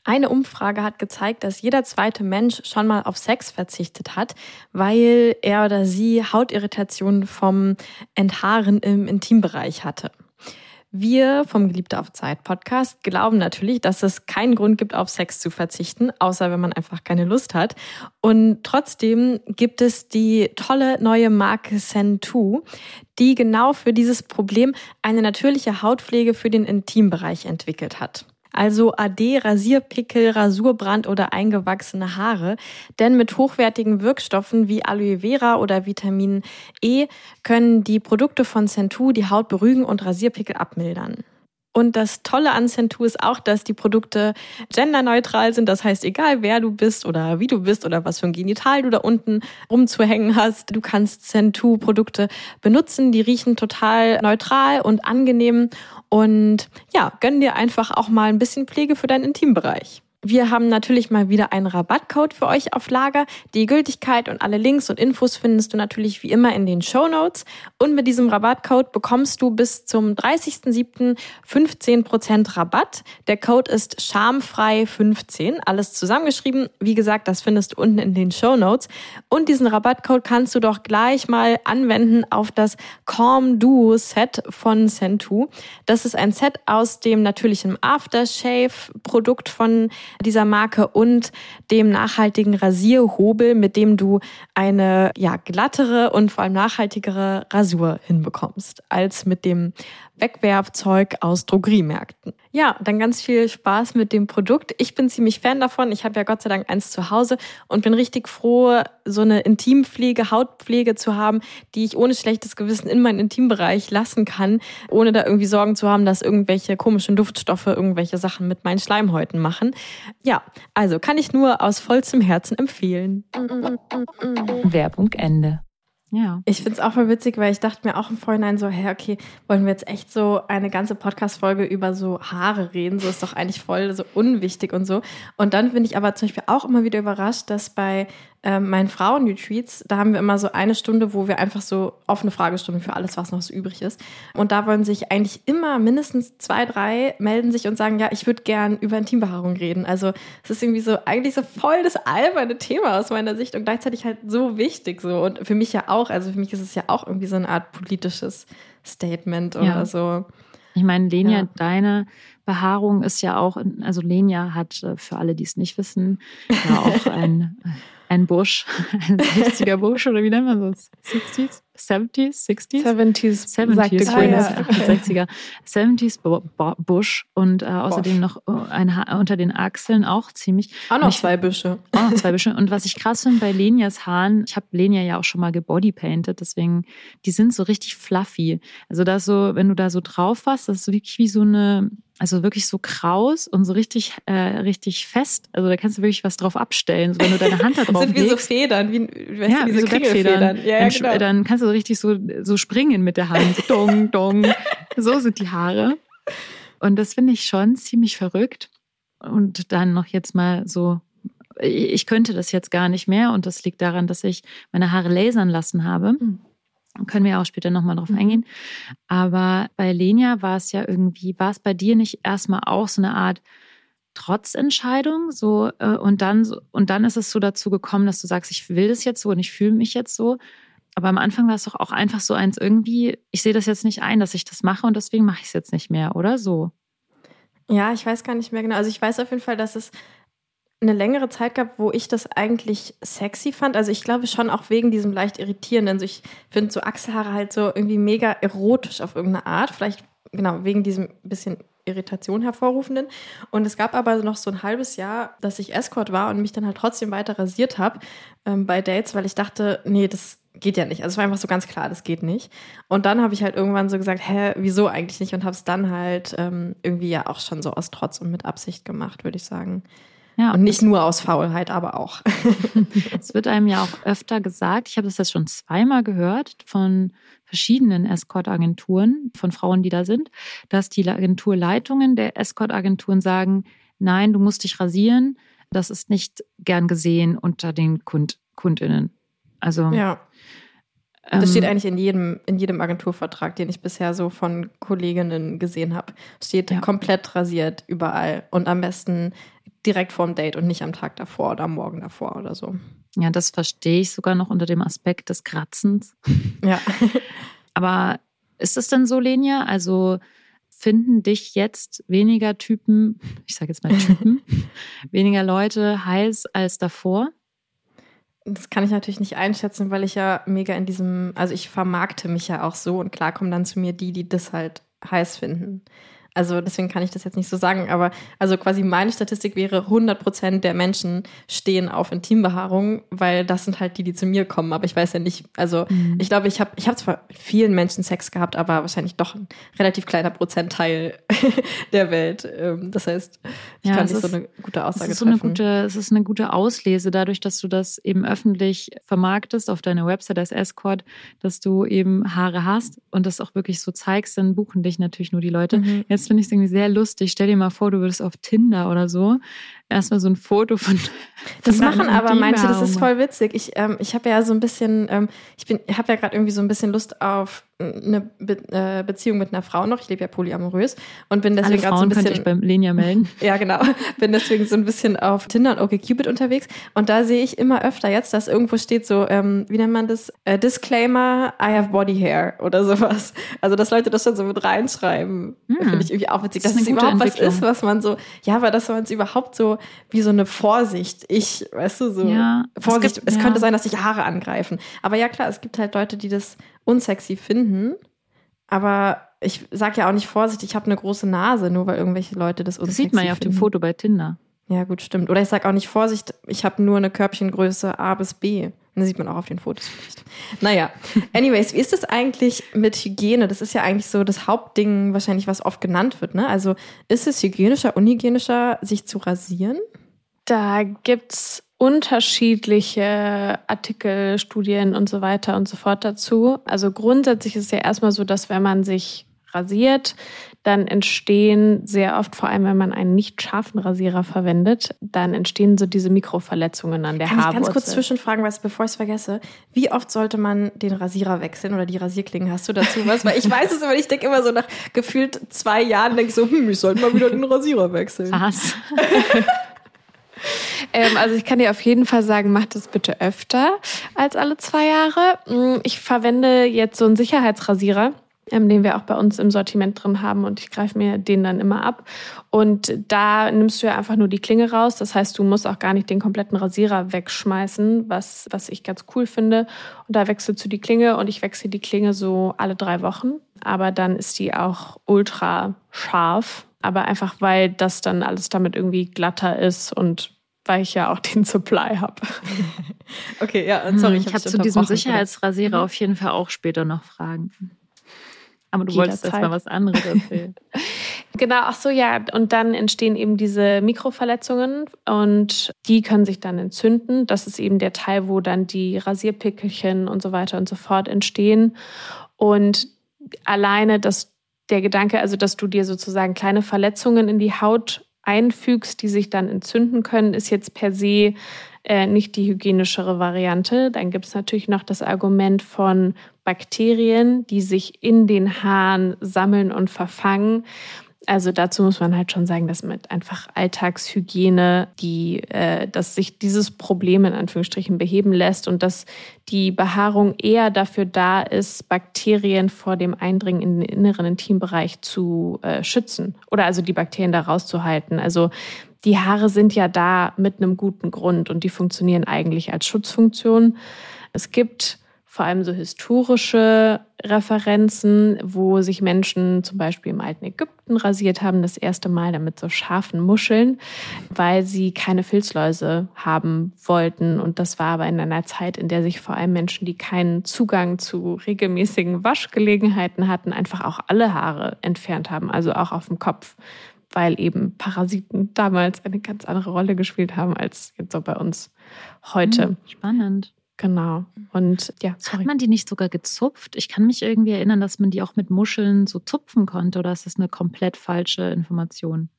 eine Umfrage hat gezeigt, dass jeder zweite Mensch schon mal auf Sex verzichtet hat, weil er oder sie Hautirritationen vom Enthaaren im Intimbereich hatte. Wir vom Geliebte auf Zeit Podcast glauben natürlich, dass es keinen Grund gibt, auf Sex zu verzichten, außer wenn man einfach keine Lust hat. Und trotzdem gibt es die tolle neue Marke Sen2, die genau für dieses Problem eine natürliche Hautpflege für den Intimbereich entwickelt hat also AD, Rasierpickel, Rasurbrand oder eingewachsene Haare. Denn mit hochwertigen Wirkstoffen wie Aloe Vera oder Vitamin E können die Produkte von Centu die Haut beruhigen und Rasierpickel abmildern. Und das Tolle an Centu ist auch, dass die Produkte genderneutral sind. Das heißt, egal wer du bist oder wie du bist oder was für ein Genital du da unten rumzuhängen hast, du kannst Centu-Produkte benutzen. Die riechen total neutral und angenehm. Und ja, gönn dir einfach auch mal ein bisschen Pflege für deinen Intimbereich. Wir haben natürlich mal wieder einen Rabattcode für euch auf Lager. Die Gültigkeit und alle Links und Infos findest du natürlich wie immer in den Show Notes. Und mit diesem Rabattcode bekommst du bis zum 30.07. 15% Rabatt. Der Code ist schamfrei15, alles zusammengeschrieben. Wie gesagt, das findest du unten in den Show Notes. Und diesen Rabattcode kannst du doch gleich mal anwenden auf das Calm Duo Set von Centu. Das ist ein Set aus dem natürlichen Aftershave Produkt von dieser Marke und dem nachhaltigen Rasierhobel, mit dem du eine ja, glattere und vor allem nachhaltigere Rasur hinbekommst, als mit dem Wegwerfzeug aus Drogeriemärkten. Ja, dann ganz viel Spaß mit dem Produkt. Ich bin ziemlich Fan davon. Ich habe ja Gott sei Dank eins zu Hause und bin richtig froh, so eine Intimpflege, Hautpflege zu haben, die ich ohne schlechtes Gewissen in meinen Intimbereich lassen kann, ohne da irgendwie Sorgen zu haben, dass irgendwelche komischen Duftstoffe irgendwelche Sachen mit meinen Schleimhäuten machen. Ja, also kann ich nur aus vollstem Herzen empfehlen. Werbung Ende. Ja. Ich finde es auch voll witzig, weil ich dachte mir auch im Vorhinein so, hey, okay, wollen wir jetzt echt so eine ganze Podcast-Folge über so Haare reden? So ist doch eigentlich voll so unwichtig und so. Und dann bin ich aber zum Beispiel auch immer wieder überrascht, dass bei ähm, meinen Frauen-Retreats, da haben wir immer so eine Stunde, wo wir einfach so offene Fragestunden für alles, was noch so übrig ist. Und da wollen sich eigentlich immer mindestens zwei, drei melden sich und sagen, ja, ich würde gern über Intimbehaarung reden. Also es ist irgendwie so eigentlich so voll das alberne Thema aus meiner Sicht und gleichzeitig halt so wichtig so. Und für mich ja auch, also für mich ist es ja auch irgendwie so eine Art politisches Statement oder Ja. so. Ich meine, Lenia, Ja. deine Behaarung ist ja auch, also Lenia hat, äh, für alle, die es nicht wissen, ja auch ein, ein Busch, ein 60er Busch oder wie nennt man das? 60s? 70s? 60s? 70s, 70s, sagte ich Ah, ja. 68er. 70s Bo- Bo- Busch und äh, außerdem noch äh, ein Haar unter den Achseln auch ziemlich. Auch noch ich- zwei Büsche. Auch noch zwei Büsche. Und was ich krass finde bei Lenias Haaren, ich habe Lenia ja auch schon mal gebodypainted, deswegen, die sind so richtig fluffy. Also da so, wenn du da so drauf warst, das ist wirklich wie so eine, also wirklich so kraus und so richtig, äh, richtig fest. Also da kannst du wirklich was drauf abstellen. So, wenn du deine Hand da Das drauf sind wie so legst. Federn, wie, weißt Ja, du, wie so Bettfedern. Ja, ja, dann, genau. dann kannst du so richtig so, so springen mit der Hand. So Dong, dong. So sind die Haare. Und das finde ich schon ziemlich verrückt. Und dann noch jetzt mal so, ich könnte das jetzt gar nicht mehr. Und das liegt daran, dass ich meine Haare lasern lassen habe. Mhm. Können wir auch später nochmal drauf eingehen. Aber bei Lenia war es ja irgendwie, war es bei dir nicht erstmal auch so eine Art Trotzentscheidung, so äh, und dann und dann ist es so dazu gekommen, dass du sagst, ich will das jetzt so und ich fühle mich jetzt so. Aber am Anfang war es doch auch einfach so eins irgendwie, ich sehe das jetzt nicht ein, dass ich das mache und deswegen mache ich es jetzt nicht mehr, oder so? Ja, ich weiß gar nicht mehr genau. Also ich weiß auf jeden Fall, dass es eine längere Zeit gab, wo ich das eigentlich sexy fand. Also ich glaube schon auch wegen diesem leicht irritierenden. Also ich finde so Achselhaare halt so irgendwie mega erotisch auf irgendeine Art. Vielleicht genau wegen diesem bisschen Irritation hervorrufenden. Und es gab aber noch so ein halbes Jahr, dass ich Escort war und mich dann halt trotzdem weiter rasiert habe ähm, bei Dates, weil ich dachte, nee, das geht ja nicht. Also es war einfach so ganz klar, das geht nicht. Und dann habe ich halt irgendwann so gesagt, hä, wieso eigentlich nicht? Und habe es dann halt ähm, irgendwie ja auch schon so aus Trotz und mit Absicht gemacht, würde ich sagen. Ja, Und nicht nur aus Faulheit, aber auch. Es wird einem ja auch öfter gesagt, ich habe das jetzt schon zweimal gehört von verschiedenen Escort-Agenturen, von Frauen, die da sind, dass die Agenturleitungen der Escort-Agenturen sagen, nein, du musst dich rasieren, das ist nicht gern gesehen unter den Kund KundInnen. Also ja. ähm, Das steht eigentlich in jedem, in jedem Agenturvertrag, den ich bisher so von Kolleginnen gesehen habe. Steht Ja. komplett rasiert überall und am besten direkt vorm Date und nicht am Tag davor oder am Morgen davor oder so. ja, das verstehe ich sogar noch unter dem Aspekt des Kratzens. Ja. Aber ist es denn so, Lenia? Also finden dich jetzt weniger Typen, ich sage jetzt mal Typen, weniger Leute heiß als davor? Das kann ich natürlich nicht einschätzen, weil ich ja mega in diesem, also ich vermarkte mich ja auch so und klar kommen dann zu mir die, die das halt heiß finden. Also deswegen kann ich das jetzt nicht so sagen, aber also quasi meine Statistik wäre 100% der Menschen stehen auf Intimbehaarung, weil das sind halt die, die zu mir kommen, aber ich weiß ja nicht, also ich glaube, ich habe ich hab zwar mit vielen Menschen Sex gehabt, aber wahrscheinlich doch ein relativ kleiner Prozentteil der Welt. Ähm, Das heißt, ich Ja, kann es nicht so ist- eine gute Es Aussage ist, so eine gute, es ist eine gute Auslese, dadurch, dass du das eben öffentlich vermarktest auf deiner Website als Escort, dass du eben Haare hast und das auch wirklich so zeigst, dann buchen dich natürlich nur die Leute. Mhm. Jetzt finde ich irgendwie sehr lustig. Stell dir mal vor, du würdest auf Tinder oder so erstmal so ein Foto von. Das von machen aber manche, das ist voll witzig. Ich, ähm, ich habe ja so ein bisschen, ähm, ich bin, habe ja gerade irgendwie so ein bisschen Lust auf eine Be äh, Beziehung mit einer Frau noch. Ich lebe ja polyamorös und bin deswegen gerade so ein könnte bisschen ich beim Lenia melden. ja, genau. Bin deswegen so ein bisschen auf Tinder und OkCupid unterwegs. Und da sehe ich immer öfter jetzt, dass irgendwo steht so, ähm, wie nennt man das? Äh, Disclaimer, I have body hair oder sowas. Also, dass Leute das schon so mit reinschreiben, Hm. finde ich irgendwie auch witzig. Das Dass ist es überhaupt was ist, was man so, ja, aber dass man es überhaupt so, wie so eine Vorsicht, ich, weißt du, so, Ja, es Vorsicht, es, gibt- ja. könnte sein, dass sich Haare angreifen. Aber ja, klar, es gibt halt Leute, die das unsexy finden. Aber ich sage ja auch nicht Vorsicht, ich habe eine große Nase, nur weil irgendwelche Leute das Das unsexy sieht man ja auf dem finden. Foto bei Tinder. Ja, gut, stimmt. Oder ich sage auch nicht Vorsicht, ich habe nur eine Körbchengröße A bis B. Das sieht man auch auf den Fotos vielleicht. Naja, anyways, wie ist es eigentlich mit Hygiene? Das ist ja eigentlich so das Hauptding wahrscheinlich, was oft genannt wird. Ne? Also ist es hygienischer, unhygienischer, sich zu rasieren? Da gibt's unterschiedliche Artikel, Studien und so weiter und so fort dazu. Also grundsätzlich ist es ja erstmal so, dass wenn man sich rasiert, dann entstehen sehr oft, vor allem wenn man einen nicht scharfen Rasierer verwendet, dann entstehen so diese Mikroverletzungen an der Kann Haarwurzel. ich ganz kurz zwischenfragen, was, bevor ich es vergesse? Wie oft sollte man den Rasierer wechseln oder die Rasierklingen? Hast du dazu was? Weil ich weiß es immer, ich denke immer so nach gefühlt zwei Jahren, denke ich so, hm, ich sollte mal wieder den Rasierer wechseln. Was? Ähm, also ich kann dir auf jeden Fall sagen, mach das bitte öfter als alle zwei Jahre. Mm, Ich verwende jetzt so einen Sicherheitsrasierer, ähm, den wir auch bei uns im Sortiment drin haben und ich greife mir den dann immer ab. Und da nimmst du ja einfach nur die Klinge raus. Das heißt, du musst auch gar nicht den kompletten Rasierer wegschmeißen, was, was ich ganz cool finde. Und da wechselst du die Klinge und ich wechsle die Klinge so alle drei Wochen. Aber dann ist die auch ultra scharf. Aber einfach, weil das dann alles damit irgendwie glatter ist und weil ich ja auch den Supply habe. Okay, ja, sorry, ich hab habe dich zu diesem. Sicherheitsrasierer Mhm. auf jeden Fall auch später noch Fragen. Aber du wolltest Jederzeit. erst mal was anderes erzählen. Genau, ach so, ja. Und dann entstehen eben diese Mikroverletzungen und die können sich dann entzünden. Das ist eben der Teil, wo dann die Rasierpickelchen und so weiter und so fort entstehen. Und alleine das, der Gedanke, also dass du dir sozusagen kleine Verletzungen in die Haut einfügst, die sich dann entzünden können, ist jetzt per se äh, nicht die hygienischere Variante. Dann gibt es natürlich noch das Argument von Bakterien, die sich in den Haaren sammeln und verfangen. Also dazu muss man halt schon sagen, dass mit einfach Alltagshygiene, die, äh, dass sich dieses Problem in Anführungsstrichen beheben lässt und dass die Behaarung eher dafür da ist, Bakterien vor dem Eindringen in den inneren Intimbereich zu äh, schützen oder also die Bakterien da rauszuhalten. Also die Haare sind ja da mit einem guten Grund und die funktionieren eigentlich als Schutzfunktion. Es gibt vor allem so historische Referenzen, wo sich Menschen zum Beispiel im alten Ägypten rasiert haben, das erste Mal damit so scharfen Muscheln, weil sie keine Filzläuse haben wollten. Und das war aber in einer Zeit, in der sich vor allem Menschen, die keinen Zugang zu regelmäßigen Waschgelegenheiten hatten, einfach auch alle Haare entfernt haben, also auch auf dem Kopf weil eben Parasiten damals eine ganz andere Rolle gespielt haben als jetzt so bei uns heute. Hm, Spannend. Genau. Und ja, sorry. Hat man die nicht sogar gezupft? Ich kann mich irgendwie erinnern, dass man die auch mit Muscheln so zupfen konnte. Oder ist das eine komplett falsche Information?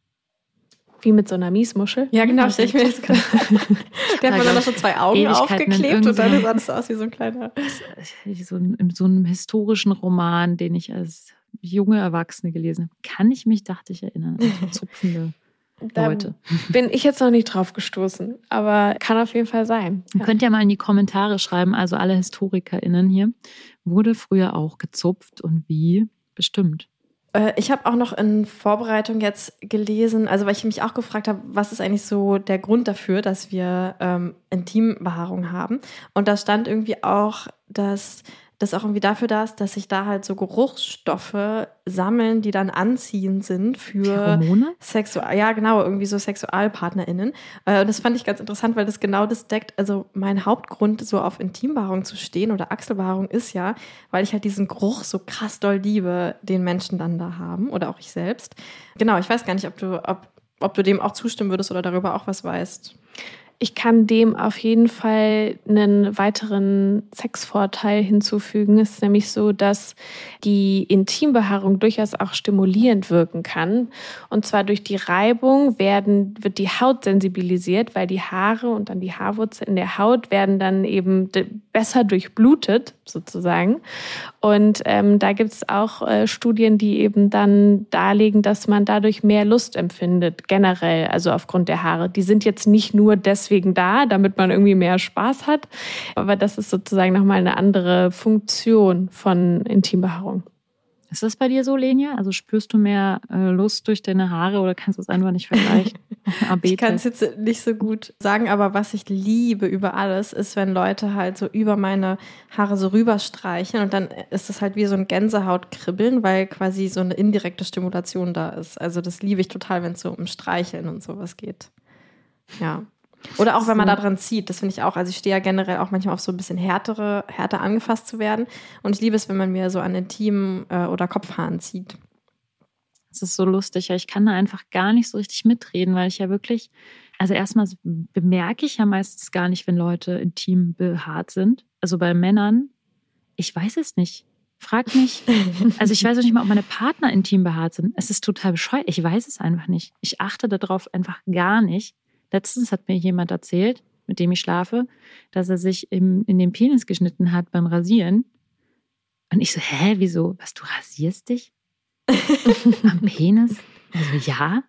Wie mit so einer Miesmuschel. Ja, genau, stell ich mir jetzt gerade. Der hat man dann noch so zwei Augen Ewigkeiten aufgeklebt und dann sah das aus wie so ein kleiner. So so einem historischen Roman, den ich als junge Erwachsene gelesen habe, kann ich mich, dachte ich, erinnern. an so zupfende Leute. bin ich jetzt noch nicht drauf gestoßen, aber kann auf jeden Fall sein. Ihr könnt ja mal in die Kommentare schreiben, also alle HistorikerInnen hier, wurde früher auch gezupft und wie? Bestimmt. Äh, Ich habe auch noch in Vorbereitung jetzt gelesen, also weil ich mich auch gefragt habe, was ist eigentlich so der Grund dafür, dass wir ähm, Intimbehaarung haben. Und da stand irgendwie auch, dass das auch irgendwie dafür da ist, dass sich da halt so Geruchsstoffe sammeln, die dann anziehend sind für Hormone? Sexual, ja genau, irgendwie so SexualpartnerInnen. Äh, Und das fand ich ganz interessant, weil das genau das deckt. Also mein Hauptgrund, so auf Intimbehaarung zu stehen oder Achselbehaarung ist ja, weil ich halt diesen Geruch so krass doll liebe, den Menschen dann da haben oder auch ich selbst. Genau, ich weiß gar nicht, ob du, ob, ob du dem auch zustimmen würdest oder darüber auch was weißt. Ich kann dem auf jeden Fall einen weiteren Sexvorteil hinzufügen. Es ist nämlich so, dass die Intimbehaarung durchaus auch stimulierend wirken kann. Und zwar durch die Reibung werden, wird die Haut sensibilisiert, weil die Haare und dann die Haarwurzel in der Haut werden dann eben besser durchblutet, sozusagen. Und ähm, da gibt es auch äh, Studien, die eben dann darlegen, dass man dadurch mehr Lust empfindet, generell, also aufgrund der Haare. Die sind jetzt nicht nur deswegen da, damit man irgendwie mehr Spaß hat, aber das ist sozusagen nochmal eine andere Funktion von Intimbehaarung. Ist das bei dir so, Lenia? Also spürst du mehr äh, Lust durch deine Haare oder kannst du es einfach nicht vergleichen? Ich kann es jetzt nicht so gut sagen, aber was ich liebe über alles, ist, wenn Leute halt so über meine Haare so rüberstreichen und dann ist es halt wie so ein Gänsehautkribbeln, weil quasi so eine indirekte Stimulation da ist. Also das liebe ich total, wenn es so um Streicheln und sowas geht. Ja. Oder auch wenn man da dran zieht, das finde ich auch. Also ich stehe ja generell auch manchmal auf so ein bisschen härtere, härter angefasst zu werden. Und ich liebe es, wenn man mir so an Intimen äh, oder Kopfhaaren zieht. Es ist so lustig, ja, ich kann da einfach gar nicht so richtig mitreden, weil ich ja wirklich, also erstmal bemerke ich ja meistens gar nicht, wenn Leute intim behaart sind. Also bei Männern, ich weiß es nicht. Frag mich, also ich weiß auch nicht mal, ob meine Partner intim behaart sind. Es ist total bescheuert. Ich weiß es einfach nicht. Ich achte darauf einfach gar nicht. Letztens hat mir jemand erzählt, mit dem ich schlafe, dass er sich im, in den Penis geschnitten hat beim Rasieren. Und ich so, hä, wieso? Was, du rasierst dich? Am Penis? Also ja.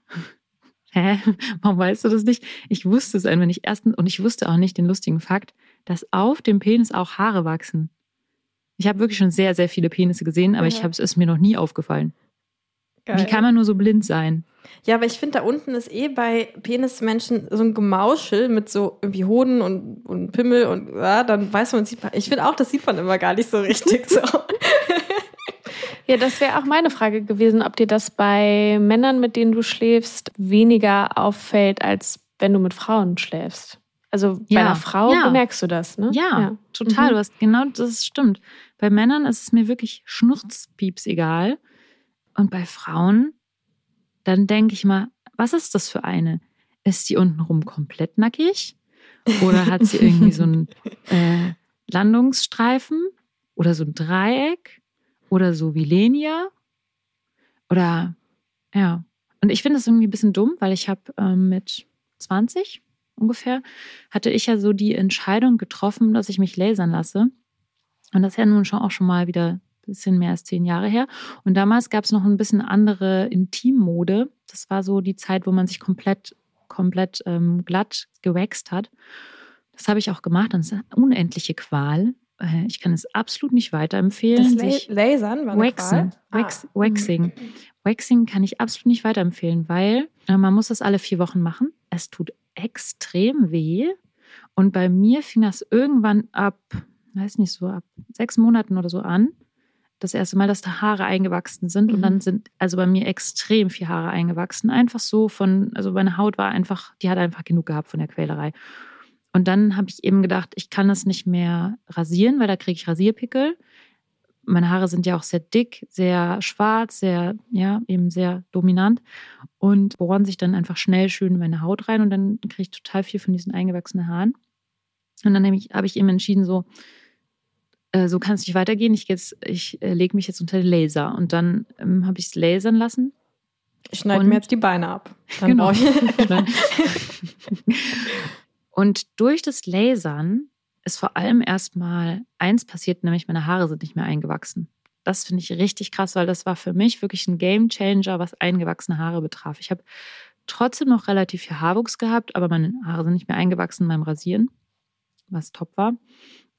Hä? Warum weißt du das nicht? Ich wusste es einfach nicht. Erstens, und ich wusste auch nicht den lustigen Fakt, dass auf dem Penis auch Haare wachsen. Ich habe wirklich schon sehr, sehr viele Penisse gesehen, aber ja. ich habe es ist mir noch nie aufgefallen. Geil. Wie kann man nur so blind sein? Ja, aber ich finde, da unten ist eh bei Penismenschen so ein Gemauschel mit so irgendwie Hoden und, und Pimmel und ja, dann weiß man, sieht man, ich finde auch, das sieht man immer gar nicht so richtig so. Ja, das wäre auch meine Frage gewesen, ob dir das bei Männern, mit denen du schläfst, weniger auffällt, als wenn du mit Frauen schläfst. Also bei ja. einer Frau ja. bemerkst du das, ne? Ja, ja. total. Mhm. Du hast genau das stimmt. Bei Männern ist es mir wirklich schnurzpieps egal. Und bei Frauen, dann denke ich mal, was ist das für eine? Ist die untenrum komplett nackig? Oder hat sie irgendwie so einen äh, Landungsstreifen? Oder so ein Dreieck? Oder so wie Lenia? Oder ja. Und ich finde das irgendwie ein bisschen dumm, weil ich habe ähm, mit 20 ungefähr, hatte ich ja so die Entscheidung getroffen, dass ich mich lasern lasse. Und das ist ja nun schon auch schon mal wieder bisschen mehr als zehn Jahre her. Und damals gab es noch ein bisschen andere Intimmode. Das war so die Zeit, wo man sich komplett, komplett ähm, glatt gewaxt hat. Das habe ich auch gemacht und es ist eine unendliche Qual. Äh, ich kann es absolut nicht weiterempfehlen. Das La Lasern war Waxen, Qual? Wax, ah. Waxing. Waxing kann ich absolut nicht weiterempfehlen, weil äh, man muss das alle vier Wochen machen. Es tut extrem weh. Und bei mir fing das irgendwann ab, weiß nicht so, ab sechs Monaten oder so an. Das erste Mal, dass da Haare eingewachsen sind. Mhm. Und dann mhm. sind also bei mir extrem viel Haare eingewachsen. Einfach so von, also meine Haut war einfach, die hat einfach genug gehabt von der Quälerei. Und dann habe ich eben gedacht, ich kann das nicht mehr rasieren, weil da kriege ich Rasierpickel meine Haare sind ja auch sehr dick, sehr schwarz, sehr, ja, eben sehr dominant und bohren sich dann einfach schnell schön in meine Haut rein und dann kriege ich total viel von diesen eingewachsenen Haaren. Und dann habe ich eben entschieden, so, äh, so kann es nicht weitergehen. Ich, ich äh, lege mich jetzt unter den Laser. Und dann ähm, habe ich es lasern lassen. Ich schneide mir jetzt die Beine ab. Dann genau. und durch das Lasern ist vor allem erstmal eins passiert, nämlich meine Haare sind nicht mehr eingewachsen. Das finde ich richtig krass, weil das war für mich wirklich ein Game Changer, was eingewachsene Haare betraf. Ich habe trotzdem noch relativ viel Haarwuchs gehabt, aber meine Haare sind nicht mehr eingewachsen beim Rasieren, was top war.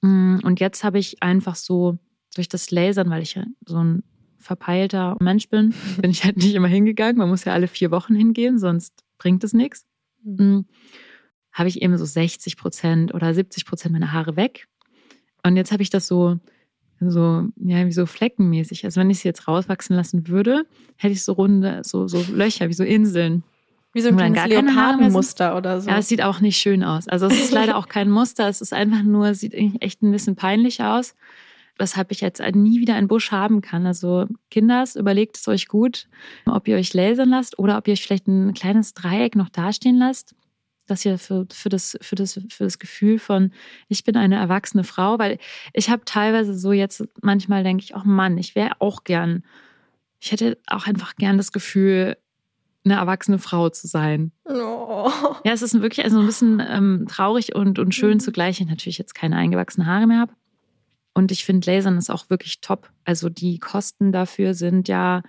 Mm, und jetzt habe ich einfach so durch das Lasern, weil ich ja so ein verpeilter Mensch bin, bin ich halt nicht immer hingegangen. Man muss ja alle vier Wochen hingehen, sonst bringt es nichts. Mhm habe ich eben so 60 Prozent oder 70 Prozent meiner Haare weg. Und jetzt habe ich das so, so, ja, wie so fleckenmäßig. Also wenn ich sie jetzt rauswachsen lassen würde, hätte ich so runde, so, so Löcher, wie so Inseln. Wie so ein kleines Leopardenmuster oder so. Ja, es sieht auch nicht schön aus. Also es ist leider auch kein Muster. Es ist einfach nur, sieht echt ein bisschen peinlich aus. Weshalb ich jetzt nie wieder einen Busch haben kann. Also Kinders, überlegt es euch gut, ob ihr euch lasern lasst oder ob ihr euch vielleicht ein kleines Dreieck noch dastehen lasst das hier für, für, das, für, das, für das Gefühl von, ich bin eine erwachsene Frau, weil ich habe teilweise so jetzt, manchmal denke ich, auch Mann, ich wäre auch gern, ich hätte auch einfach gern das Gefühl, eine erwachsene Frau zu sein. Oh. Ja, es ist wirklich also ein bisschen ähm, traurig und, und schön mhm. zugleich. Ich natürlich jetzt keine eingewachsenen Haare mehr habe. Und ich finde, Lasern ist auch wirklich top. Also die Kosten dafür sind ja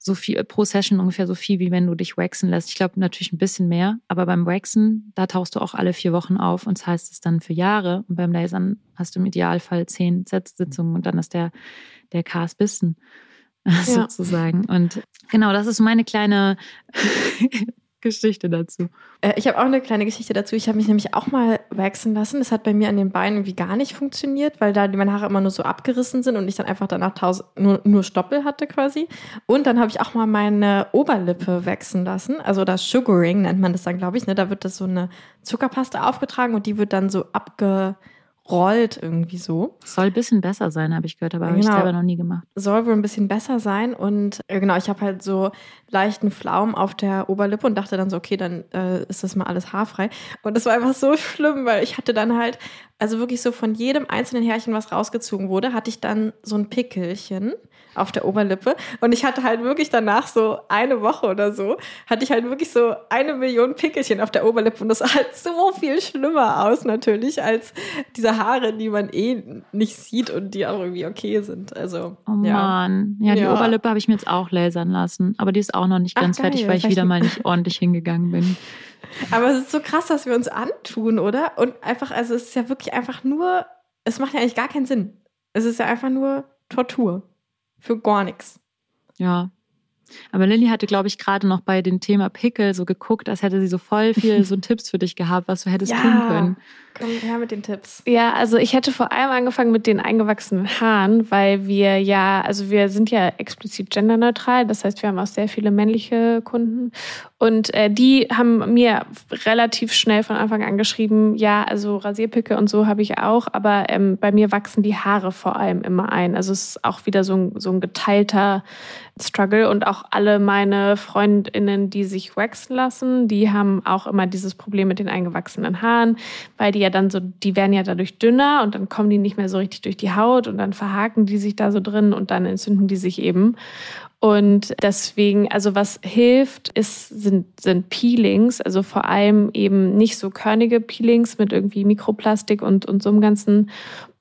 so viel pro Session ungefähr so viel, wie wenn du dich waxen lässt. Ich glaube natürlich ein bisschen mehr, aber beim Waxen, da tauchst du auch alle vier Wochen auf und das heißt es dann für Jahre. Und beim Lasern hast du im Idealfall zehn Sitzungen und dann ist der, der Cast Bissen ja. sozusagen. Und genau, das ist meine kleine Geschichte dazu. Äh, ich habe auch eine kleine Geschichte dazu. Ich habe mich nämlich auch mal waxen lassen. Das hat bei mir an den Beinen irgendwie gar nicht funktioniert, weil da meine Haare immer nur so abgerissen sind und ich dann einfach danach nur, nur Stoppel hatte quasi. Und dann habe ich auch mal meine Oberlippe waxen lassen. Also das Sugaring nennt man das dann, glaube ich. Ne? Da wird das so eine Zuckerpaste aufgetragen und die wird dann so abge rollt irgendwie so. Soll ein bisschen besser sein, habe ich gehört, aber habe ich Genau. selber noch nie gemacht. Soll wohl ein bisschen besser sein. Und äh, genau, ich habe halt so leichten Flaum auf der Oberlippe und dachte dann so, okay, dann äh, ist das mal alles haarfrei. Und das war einfach so schlimm, weil ich hatte dann halt, also wirklich so von jedem einzelnen Härchen, was rausgezogen wurde, hatte ich dann so ein Pickelchen auf der Oberlippe. Und ich hatte halt wirklich danach so eine Woche oder so, hatte ich halt wirklich so eine Million Pickelchen auf der Oberlippe. Und das sah halt so viel schlimmer aus natürlich, als diese Haare, die man eh nicht sieht und die auch irgendwie okay sind. Also, Oh ja. Mann. Ja, die Ja. Oberlippe habe ich mir jetzt auch lasern lassen. Aber die ist auch noch nicht Ach, ganz geil. fertig, weil ich wieder mal nicht ordentlich hingegangen bin. Aber es ist so krass, was wir uns antun, oder? Und einfach, also es ist ja wirklich einfach nur, es macht ja eigentlich gar keinen Sinn. Es ist ja einfach nur Tortur. Für gar nichts. Ja. Aber Lilly hatte, glaube ich, gerade noch bei dem Thema Pickel so geguckt, als hätte sie so voll viel so Tipps für dich gehabt, was du hättest tun können. Komm her mit den Tipps. Ja, also ich hätte vor allem angefangen mit den eingewachsenen Haaren, weil wir ja, also wir sind ja explizit genderneutral, das heißt, wir haben auch sehr viele männliche Kunden und äh, die haben mir relativ schnell von Anfang an geschrieben, ja, also Rasierpickel und so habe ich auch, aber ähm, bei mir wachsen die Haare vor allem immer ein. Also es ist auch wieder so ein, so ein geteilter Struggle und auch alle meine Freundinnen, die sich waxen lassen, die haben auch immer dieses Problem mit den eingewachsenen Haaren, weil die ja dann so, die werden ja dadurch dünner und dann kommen die nicht mehr so richtig durch die Haut und dann verhaken die sich da so drin und dann entzünden die sich eben. Und deswegen, also was hilft, ist, sind, sind Peelings, also vor allem eben nicht so körnige Peelings mit irgendwie Mikroplastik und, und so einem ganzen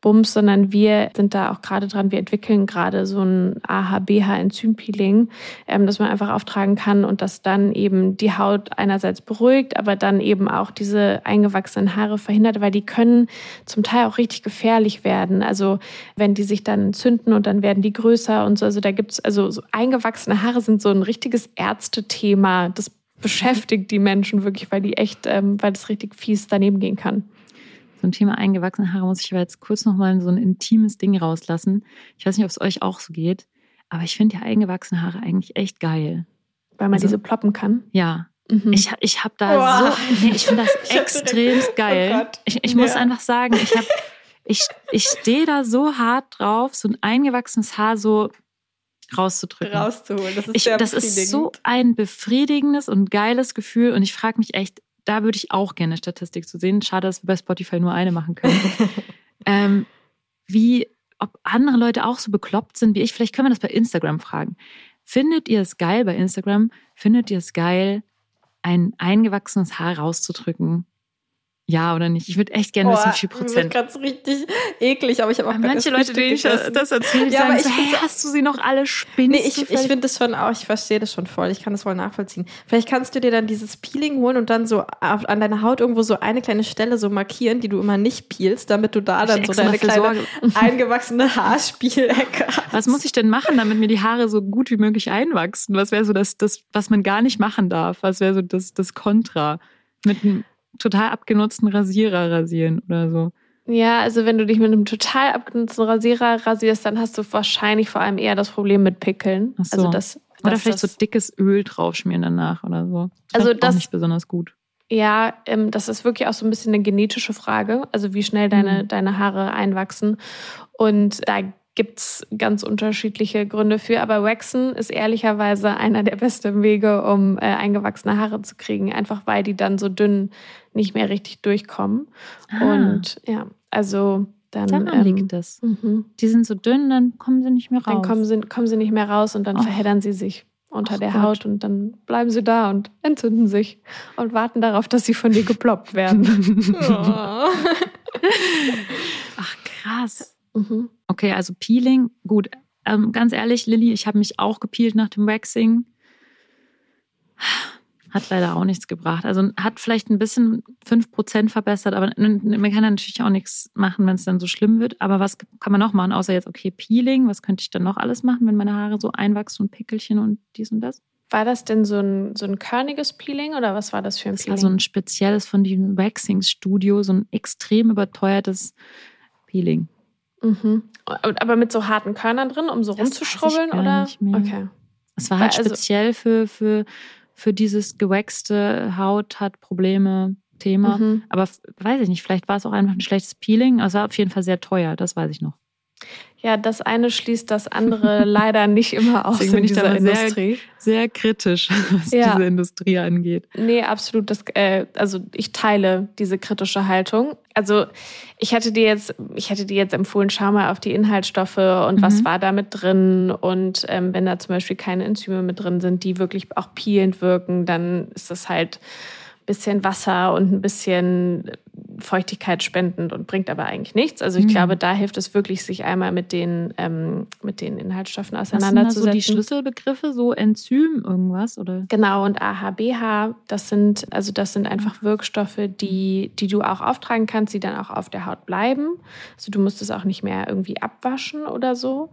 Bums, sondern wir sind da auch gerade dran, wir entwickeln gerade so ein AHBH-Enzympeeling, ähm, das man einfach auftragen kann und das dann eben die Haut einerseits beruhigt, aber dann eben auch diese eingewachsenen Haare verhindert, weil die können zum Teil auch richtig gefährlich werden. Also wenn die sich dann entzünden und dann werden die größer und so. Also da gibt's also so eingewachsene Haare sind so ein richtiges Ärztethema. Das beschäftigt die Menschen wirklich, weil die echt, ähm, weil das richtig fies daneben gehen kann. Zum Thema eingewachsene Haare muss ich aber jetzt kurz nochmal so ein intimes Ding rauslassen. Ich weiß nicht, ob es euch auch so geht, aber ich finde ja eingewachsene Haare eigentlich echt geil. Weil man Also- diese ploppen kann. Ja, Mhm. ich, ich habe da Boah. so, nee, ich finde das Ich oh geil. Gott. ich ich muss Ja. einfach sagen, ich ich, ich stehe da so hart drauf, so ein eingewachsenes Haar so rauszudrücken. Rauszuholen. Das ist Ich, das ist so ein befriedigendes und geiles Gefühl und ich frage mich echt, da würde ich auch gerne Statistik zu sehen. Schade, dass wir bei Spotify nur eine machen können. ähm, wie, ob andere Leute auch so bekloppt sind wie ich. Vielleicht können wir das bei Instagram fragen. Findet ihr es geil bei Instagram? Findet ihr es geil, ein eingewachsenes Haar rauszudrücken? Ja oder nicht? Ich würde echt gerne wissen, wie viel Prozent. gerade so richtig eklig, aber ich habe auch Manche das Leute, denen ich das, das erzähle, Ja, sagen aber so, ich hey, hast du sie noch alle spinnen? Nee, ich, ich finde das schon auch, ich verstehe das schon voll. Ich kann das voll nachvollziehen. Vielleicht kannst du dir dann dieses Peeling holen und dann so auf, an deiner Haut irgendwo so eine kleine Stelle so markieren, die du immer nicht peelst, damit du da dann so deine kleine eingewachsene Haarspielecke hast. Was muss ich denn machen, damit mir die Haare so gut wie möglich einwachsen? Was wäre so das, das, was man gar nicht machen darf? Was wäre so das, das Kontra? Mit einem total abgenutzten Rasierer rasieren oder so. Ja, also wenn du dich mit einem total abgenutzten Rasierer rasierst, dann hast du wahrscheinlich vor allem eher das Problem mit Pickeln. Ach so. Also das, Oder vielleicht so das, dickes Öl draufschmieren danach oder so. Das Also also auch das- nicht besonders gut. Ja, ähm, das ist wirklich auch so ein bisschen eine genetische Frage, also wie schnell deine, Mhm. deine Haare einwachsen. Und da gibt's ganz unterschiedliche Gründe für. Aber Waxen ist ehrlicherweise einer der besten Wege, um äh, eingewachsene Haare zu kriegen, einfach weil die dann so dünn nicht mehr richtig durchkommen. Und ja, also dann. daran liegt das. mhm. Die sind so dünn, dann kommen sie nicht mehr raus. Dann kommen sie, kommen sie nicht mehr raus und dann Och. verheddern sie sich unter Och der Gott. Haut und dann bleiben sie da und entzünden sich und warten darauf, dass sie von dir geploppt werden. Oh. Ach krass. Mhm. Okay, also Peeling, gut. Ähm, ganz ehrlich, Lilly, ich habe mich auch gepeelt nach dem Waxing. Hat leider auch nichts gebracht. Also hat vielleicht ein bisschen 5% verbessert, aber man kann ja natürlich auch nichts machen, wenn es dann so schlimm wird. Aber was kann man noch machen, außer jetzt, okay, Peeling? Was könnte ich dann noch alles machen, wenn meine Haare so einwachsen und Pickelchen und dies und das? War das denn so ein, so ein körniges Peeling oder was war das für ein Das war Peeling? so ein spezielles von diesem Waxing-Studio, so ein extrem überteuertes Peeling. Mhm. Aber mit so harten Körnern drin, um so Das weiß ich rumzuschrubbeln oder? nicht mehr. Okay. Es war halt Weil also- speziell für, für, für dieses gewaxte Haut hat Probleme Thema. Mhm. Aber weiß ich nicht, vielleicht war es auch einfach ein schlechtes Peeling. Also war auf jeden Fall sehr teuer, das weiß ich noch. Ja, das eine schließt das andere leider nicht immer aus Deswegen in bin dieser mal sehr- Industrie. Sehr kritisch, was Ja. diese Industrie angeht. Nee, absolut. Das, äh, also ich teile diese kritische Haltung. Also ich hätte dir jetzt, ich hätte dir jetzt empfohlen, schau mal auf die Inhaltsstoffe und was Mhm. war da mit drin. Und ähm, wenn da zum Beispiel keine Enzyme mit drin sind, die wirklich auch peelend wirken, dann ist das halt ein bisschen Wasser und ein bisschen Feuchtigkeit spendend und bringt aber eigentlich nichts. Also ich Mhm. glaube, da hilft es wirklich, sich einmal mit den, ähm, mit den Inhaltsstoffen Was sind da so auseinanderzusetzen. die Schlüsselbegriffe? So Enzym, irgendwas? Oder? Genau, und AHBH, das sind, also das sind einfach Wirkstoffe, die, die du auch auftragen kannst, die dann auch auf der Haut bleiben. Also du musst es auch nicht mehr irgendwie abwaschen oder so.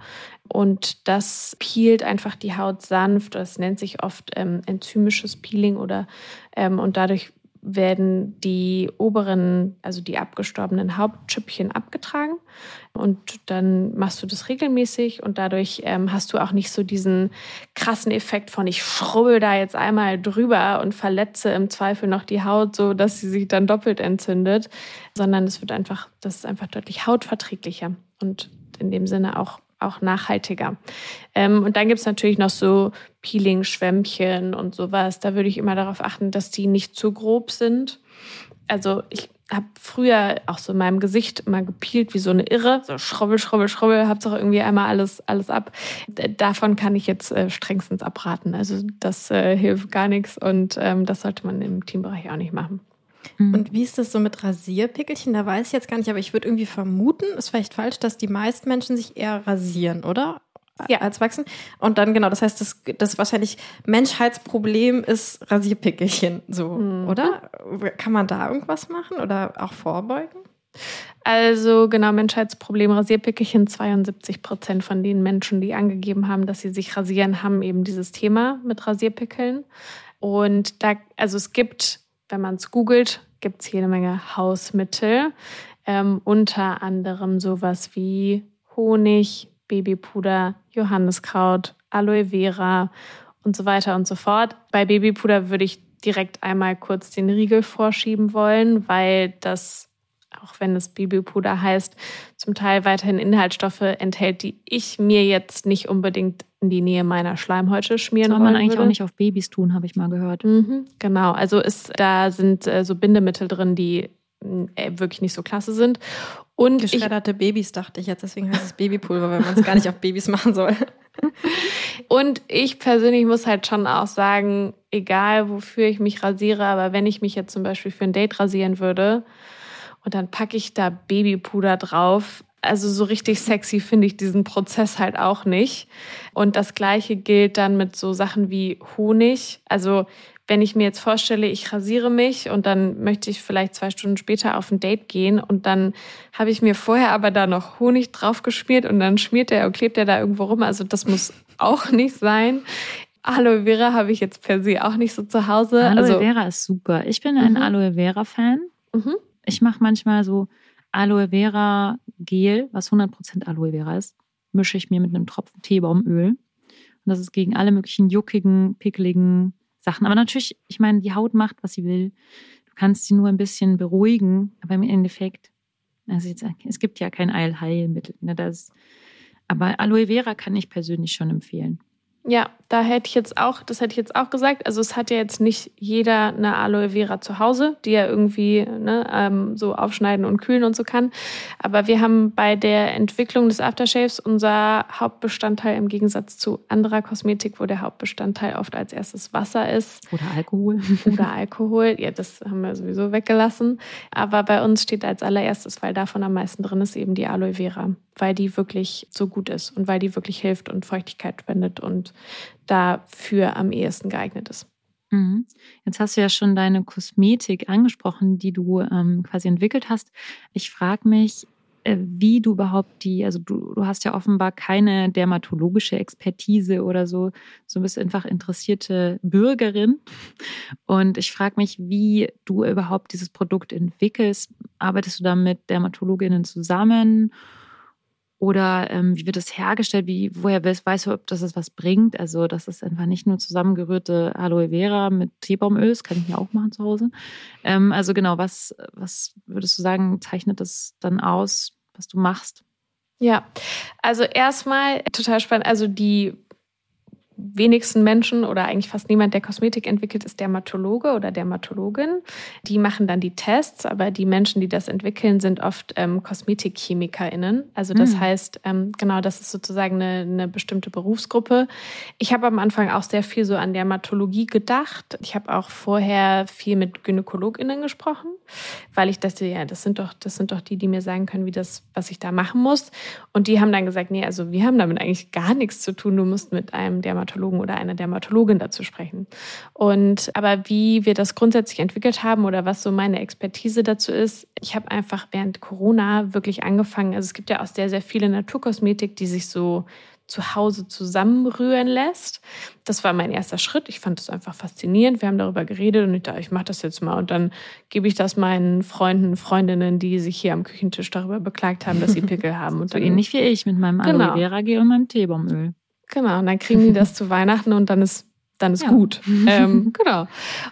Und das peelt einfach die Haut sanft. Das nennt sich oft ähm, enzymisches Peeling oder ähm, und dadurch werden die oberen, also die abgestorbenen Hauptschüppchen abgetragen. Und dann machst du das regelmäßig und dadurch ähm, hast du auch nicht so diesen krassen Effekt von ich schrubbel da jetzt einmal drüber und verletze im Zweifel noch die Haut, so dass sie sich dann doppelt entzündet, sondern es wird einfach, das ist einfach deutlich hautverträglicher und in dem Sinne auch auch nachhaltiger. Ähm, und dann gibt es natürlich noch so Peeling-Schwämmchen und sowas. Da würde ich immer darauf achten, dass die nicht zu grob sind. Also ich habe früher auch so in meinem Gesicht immer gepielt wie so eine Irre. So schrubbel, schrubbel, schrubbel, Hauptsache irgendwie einmal alles, alles ab. Davon kann ich jetzt äh, strengstens abraten. Also das äh, hilft gar nichts und ähm, das sollte man im Teambereich auch nicht machen. Mhm. Und wie ist das so mit Rasierpickelchen? Da weiß ich jetzt gar nicht, aber ich würde irgendwie vermuten, ist vielleicht falsch, dass die meisten Menschen sich eher rasieren, oder? Ja. Als wachsen. Und dann, genau, das heißt, das, das wahrscheinlich Menschheitsproblem ist Rasierpickelchen, so, Mhm. oder? Kann man da irgendwas machen oder auch vorbeugen? Also genau, Menschheitsproblem Rasierpickelchen. 72 Prozent von den Menschen, die angegeben haben, dass sie sich rasieren, haben eben dieses Thema mit Rasierpickeln. Und da, also es gibt, wenn man es googelt, gibt es jede Menge Hausmittel. Ähm, unter anderem sowas wie Honig, Babypuder, Johanniskraut, Aloe Vera und so weiter und so fort. Bei Babypuder würde ich direkt einmal kurz den Riegel vorschieben wollen, weil das auch wenn es Babypuder heißt, zum Teil weiterhin Inhaltsstoffe enthält, die ich mir jetzt nicht unbedingt in die Nähe meiner Schleimhäute schmieren Soll man eigentlich würde. auch nicht auf Babys tun, habe ich mal gehört. Mhm, genau, also ist, da sind äh, so Bindemittel drin, die äh, wirklich nicht so klasse sind. Und ich, Geschredderte Babys, dachte ich jetzt, deswegen heißt es Babypulver, weil man es gar nicht auf Babys machen soll. und ich persönlich muss halt schon auch sagen, egal wofür ich mich rasiere, aber wenn ich mich jetzt zum Beispiel für ein Date rasieren würde und dann packe ich da Babypuder drauf, also so richtig sexy finde ich diesen Prozess halt auch nicht. Und das gleiche gilt dann mit so Sachen wie Honig. Also wenn ich mir jetzt vorstelle, ich rasiere mich und dann möchte ich vielleicht zwei Stunden später auf ein Date gehen und dann habe ich mir vorher aber da noch Honig drauf geschmiert und dann schmiert er und klebt er da irgendwo rum. Also das muss auch nicht sein. Aloe Vera habe ich jetzt per se auch nicht so zu Hause. Aloe also, Vera ist super. Ich bin ein Mhm. Aloe Vera-Fan. Mhm. Ich mache manchmal so Aloe Vera Gel, was 100% Aloe Vera ist, mische ich mir mit einem Tropfen Teebaumöl. Und das ist gegen alle möglichen juckigen, pickeligen Sachen. Aber natürlich, ich meine, die Haut macht, was sie will. Du kannst sie nur ein bisschen beruhigen, aber im Endeffekt, also jetzt, es gibt ja kein Eilheilmittel. Ne, das, aber Aloe Vera kann ich persönlich schon empfehlen. Ja, da hätte ich jetzt auch, das hätte ich jetzt auch gesagt. Also es hat ja jetzt nicht jeder eine Aloe Vera zu Hause, die er irgendwie ne, ähm, so aufschneiden und kühlen und so kann. Aber wir haben bei der Entwicklung des Aftershaves unser Hauptbestandteil im Gegensatz zu anderer Kosmetik, wo der Hauptbestandteil oft als erstes Wasser ist Oder Alkohol. oder Alkohol. Ja, das haben wir sowieso weggelassen. Aber bei uns steht als allererstes, weil davon am meisten drin ist, eben die Aloe Vera, weil die wirklich so gut ist und weil die wirklich hilft und Feuchtigkeit spendet und dafür am ehesten geeignet ist. Mhm. Jetzt hast du ja schon deine Kosmetik angesprochen, die du ähm, quasi entwickelt hast. Ich frage mich, äh, wie du überhaupt die, also du, du hast ja offenbar keine dermatologische Expertise oder so, so bist einfach interessierte Bürgerin. Und ich frage mich, wie du überhaupt dieses Produkt entwickelst. Arbeitest du da mit Dermatologinnen zusammen? Oder ähm, wie wird es hergestellt? Wie, woher weißt, weißt du, ob das was bringt? Also, das ist einfach nicht nur zusammengerührte Aloe Vera mit Teebaumöl, das kann ich mir auch machen zu Hause. Ähm, also genau, was, was würdest du sagen, zeichnet das dann aus, was du machst? Ja, also erstmal total spannend. Also die wenigsten Menschen oder eigentlich fast niemand, der Kosmetik entwickelt, ist Dermatologe oder Dermatologin. Die machen dann die Tests, aber die Menschen, die das entwickeln, sind oft ähm, KosmetikchemikerInnen. Also das mhm. heißt, ähm, genau, das ist sozusagen eine, eine bestimmte Berufsgruppe. Ich habe am Anfang auch sehr viel so an Dermatologie gedacht. Ich habe auch vorher viel mit GynäkologInnen gesprochen, weil ich dachte, ja, das sind doch, das sind doch die, die mir sagen können, wie das, was ich da machen muss. Und die haben dann gesagt, nee, also wir haben damit eigentlich gar nichts zu tun. Du musst mit einem Dermatologen Dermatologen oder einer Dermatologin dazu sprechen. Und aber wie wir das grundsätzlich entwickelt haben oder was so meine Expertise dazu ist, ich habe einfach während Corona wirklich angefangen. Also es gibt ja auch sehr, sehr viele Naturkosmetik, die sich so zu Hause zusammenrühren lässt. Das war mein erster Schritt. Ich fand es einfach faszinierend. Wir haben darüber geredet und ich dachte, ich mache das jetzt mal. Und dann gebe ich das meinen Freunden, Freundinnen, die sich hier am Küchentisch darüber beklagt haben, dass sie Pickel haben. Und so ähnlich wie ich mit meinem Aloe genau. Vera Gel und meinem Teebaumöl. Genau, und dann kriegen die das zu Weihnachten und dann ist dann ist ja. gut. ähm, genau.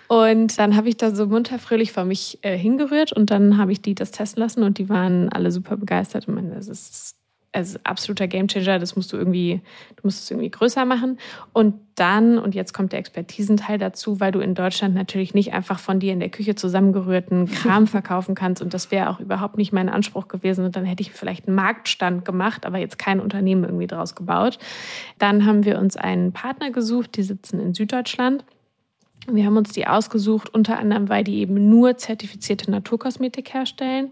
Und dann habe ich da so munterfröhlich vor mich äh, hingerührt und dann habe ich die das testen lassen und die waren alle super begeistert und meine, das ist also absoluter Gamechanger, das musst du irgendwie, du musst es irgendwie größer machen. Und dann, und jetzt kommt der Expertisenteil dazu, weil du in Deutschland natürlich nicht einfach von dir in der Küche zusammengerührten Kram verkaufen kannst. Und das wäre auch überhaupt nicht mein Anspruch gewesen. Und dann hätte ich vielleicht einen Marktstand gemacht, aber jetzt kein Unternehmen irgendwie draus gebaut. Dann haben wir uns einen Partner gesucht, die sitzen in Süddeutschland. Wir haben uns die ausgesucht, unter anderem, weil die eben nur zertifizierte Naturkosmetik herstellen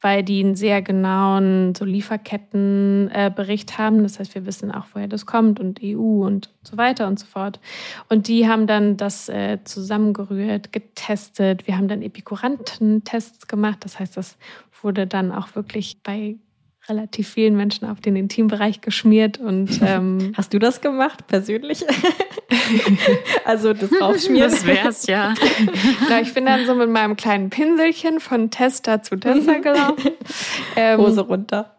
weil die einen sehr genauen so Lieferkettenbericht äh, haben. Das heißt, wir wissen auch, woher das kommt und EU und so weiter und so fort. Und die haben dann das äh, zusammengerührt, getestet. Wir haben dann Epikuranten-Tests gemacht. Das heißt, das wurde dann auch wirklich bei relativ vielen Menschen auf den Intimbereich geschmiert. Und ähm, hast du das gemacht persönlich? also das draufschmieren. Das wär's ja. Na, ich bin dann so mit meinem kleinen Pinselchen von Tester zu Tester gelaufen. Ähm, Hose runter.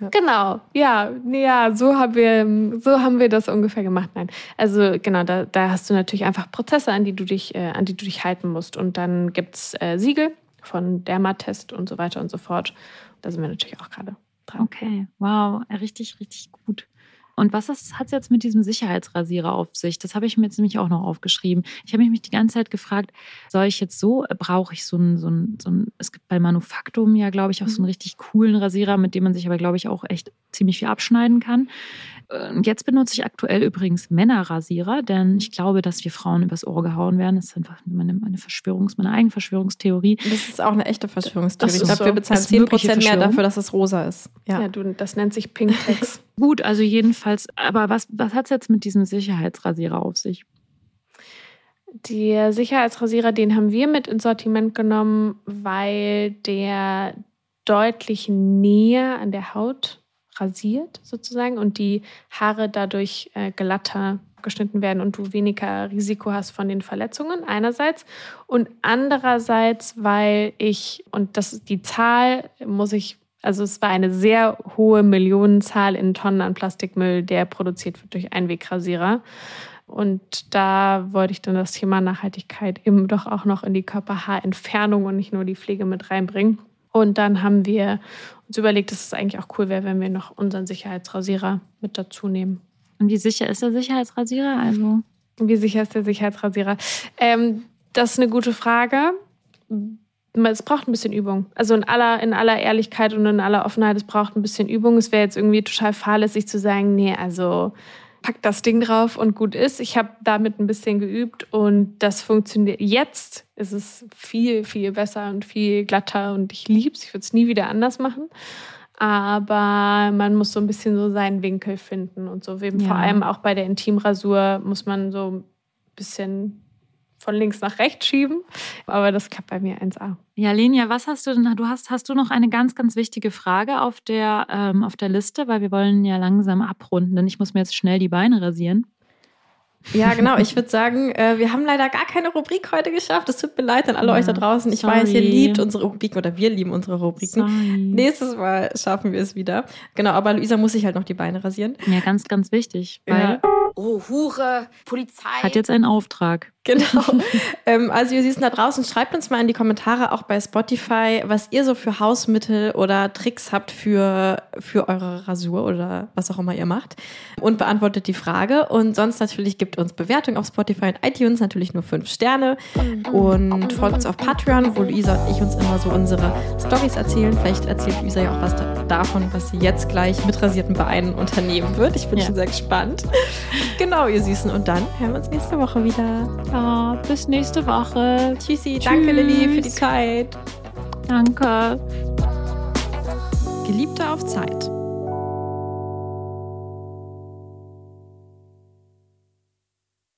Ja. Genau, ja, ja, so haben wir, so haben wir das ungefähr gemacht. Nein, also genau, da, da hast du natürlich einfach Prozesse, an die du dich, äh, an die du dich halten musst. Und dann gibt's äh, Siegel von Dermatest und so weiter und so fort. Da sind wir natürlich auch gerade. Okay, wow, richtig, richtig gut. Und was hat es jetzt mit diesem Sicherheitsrasierer auf sich? Das habe ich mir jetzt nämlich auch noch aufgeschrieben. Ich habe mich die ganze Zeit gefragt, soll ich jetzt so, äh, brauche ich so einen, so einen, so einen, es gibt bei Manufaktum ja, glaube ich, auch so einen mhm. richtig coolen Rasierer, mit dem man sich aber, glaube ich, auch echt ziemlich viel abschneiden kann. Und jetzt benutze ich aktuell übrigens Männerrasierer, denn ich glaube, dass wir Frauen übers Ohr gehauen werden. Das ist einfach meine, meine Verschwörungs-, meine Eigenverschwörungstheorie. Das ist auch eine echte Verschwörungstheorie. Ich glaube, so. wir bezahlen 10% mehr dafür, dass es rosa ist. Ja, ja du, das nennt sich Pink Tex. Gut, also jedenfalls, aber was, was hat es jetzt mit diesem Sicherheitsrasierer auf sich? Der Sicherheitsrasierer, den haben wir mit ins Sortiment genommen, weil der deutlich näher an der Haut rasiert sozusagen und die Haare dadurch äh, glatter geschnitten werden und du weniger Risiko hast von den Verletzungen einerseits und andererseits, weil ich und das die Zahl muss ich also es war eine sehr hohe Millionenzahl in Tonnen an Plastikmüll, der produziert wird durch Einwegrasierer. Und da wollte ich dann das Thema Nachhaltigkeit eben doch auch noch in die Körperhaarentfernung und nicht nur die Pflege mit reinbringen. Und dann haben wir uns überlegt, dass es eigentlich auch cool wäre, wenn wir noch unseren Sicherheitsrasierer mit dazu nehmen. Und wie sicher ist der Sicherheitsrasierer? Also wie sicher ist der Sicherheitsrasierer? Ähm, das ist eine gute Frage es braucht ein bisschen Übung. Also in aller, in aller Ehrlichkeit und in aller Offenheit, es braucht ein bisschen Übung. Es wäre jetzt irgendwie total fahrlässig zu sagen, nee, also pack das Ding drauf und gut ist. Ich habe damit ein bisschen geübt und das funktioniert. Jetzt ist es viel, viel besser und viel glatter und ich liebe es. Ich würde es nie wieder anders machen. Aber man muss so ein bisschen so seinen Winkel finden und so. Ja. Vor allem auch bei der Intimrasur muss man so ein bisschen von links nach rechts schieben. Aber das klappt bei mir 1A. Ja, Lenia, was hast du denn? Du hast, hast du noch eine ganz, ganz wichtige Frage auf der, ähm, auf der Liste, weil wir wollen ja langsam abrunden, denn ich muss mir jetzt schnell die Beine rasieren. Ja, genau. Ich würde sagen, äh, wir haben leider gar keine Rubrik heute geschafft. Es tut mir leid an alle Ja, euch da draußen. Ich sorry. weiß, ihr liebt unsere Rubriken oder wir lieben unsere Rubriken. Sorry. Nächstes Mal schaffen wir es wieder. Genau, aber Luisa muss sich halt noch die Beine rasieren. Ja, ganz, ganz wichtig, weil Ja. Oh, Hure, Polizei. hat jetzt einen Auftrag. Genau. ähm, also ihr Süßen da draußen, schreibt uns mal in die Kommentare, auch bei Spotify, was ihr so für Hausmittel oder Tricks habt für, für eure Rasur oder was auch immer ihr macht. Und beantwortet die Frage. Und sonst natürlich gibt uns Bewertungen auf Spotify und iTunes, natürlich nur fünf Sterne. Und folgt uns auf Patreon, wo Luisa und ich uns immer so unsere Stories erzählen. Vielleicht erzählt Luisa ja auch was da, davon, was sie jetzt gleich mit rasierten Beinen unternehmen wird. Ich bin Ja. schon sehr gespannt. Genau, ihr Süßen. Und dann hören wir uns nächste Woche wieder. Ja, bis nächste Woche. Tschüssi, danke Lilly für die Tschüss. Zeit. Danke. Geliebte auf Zeit.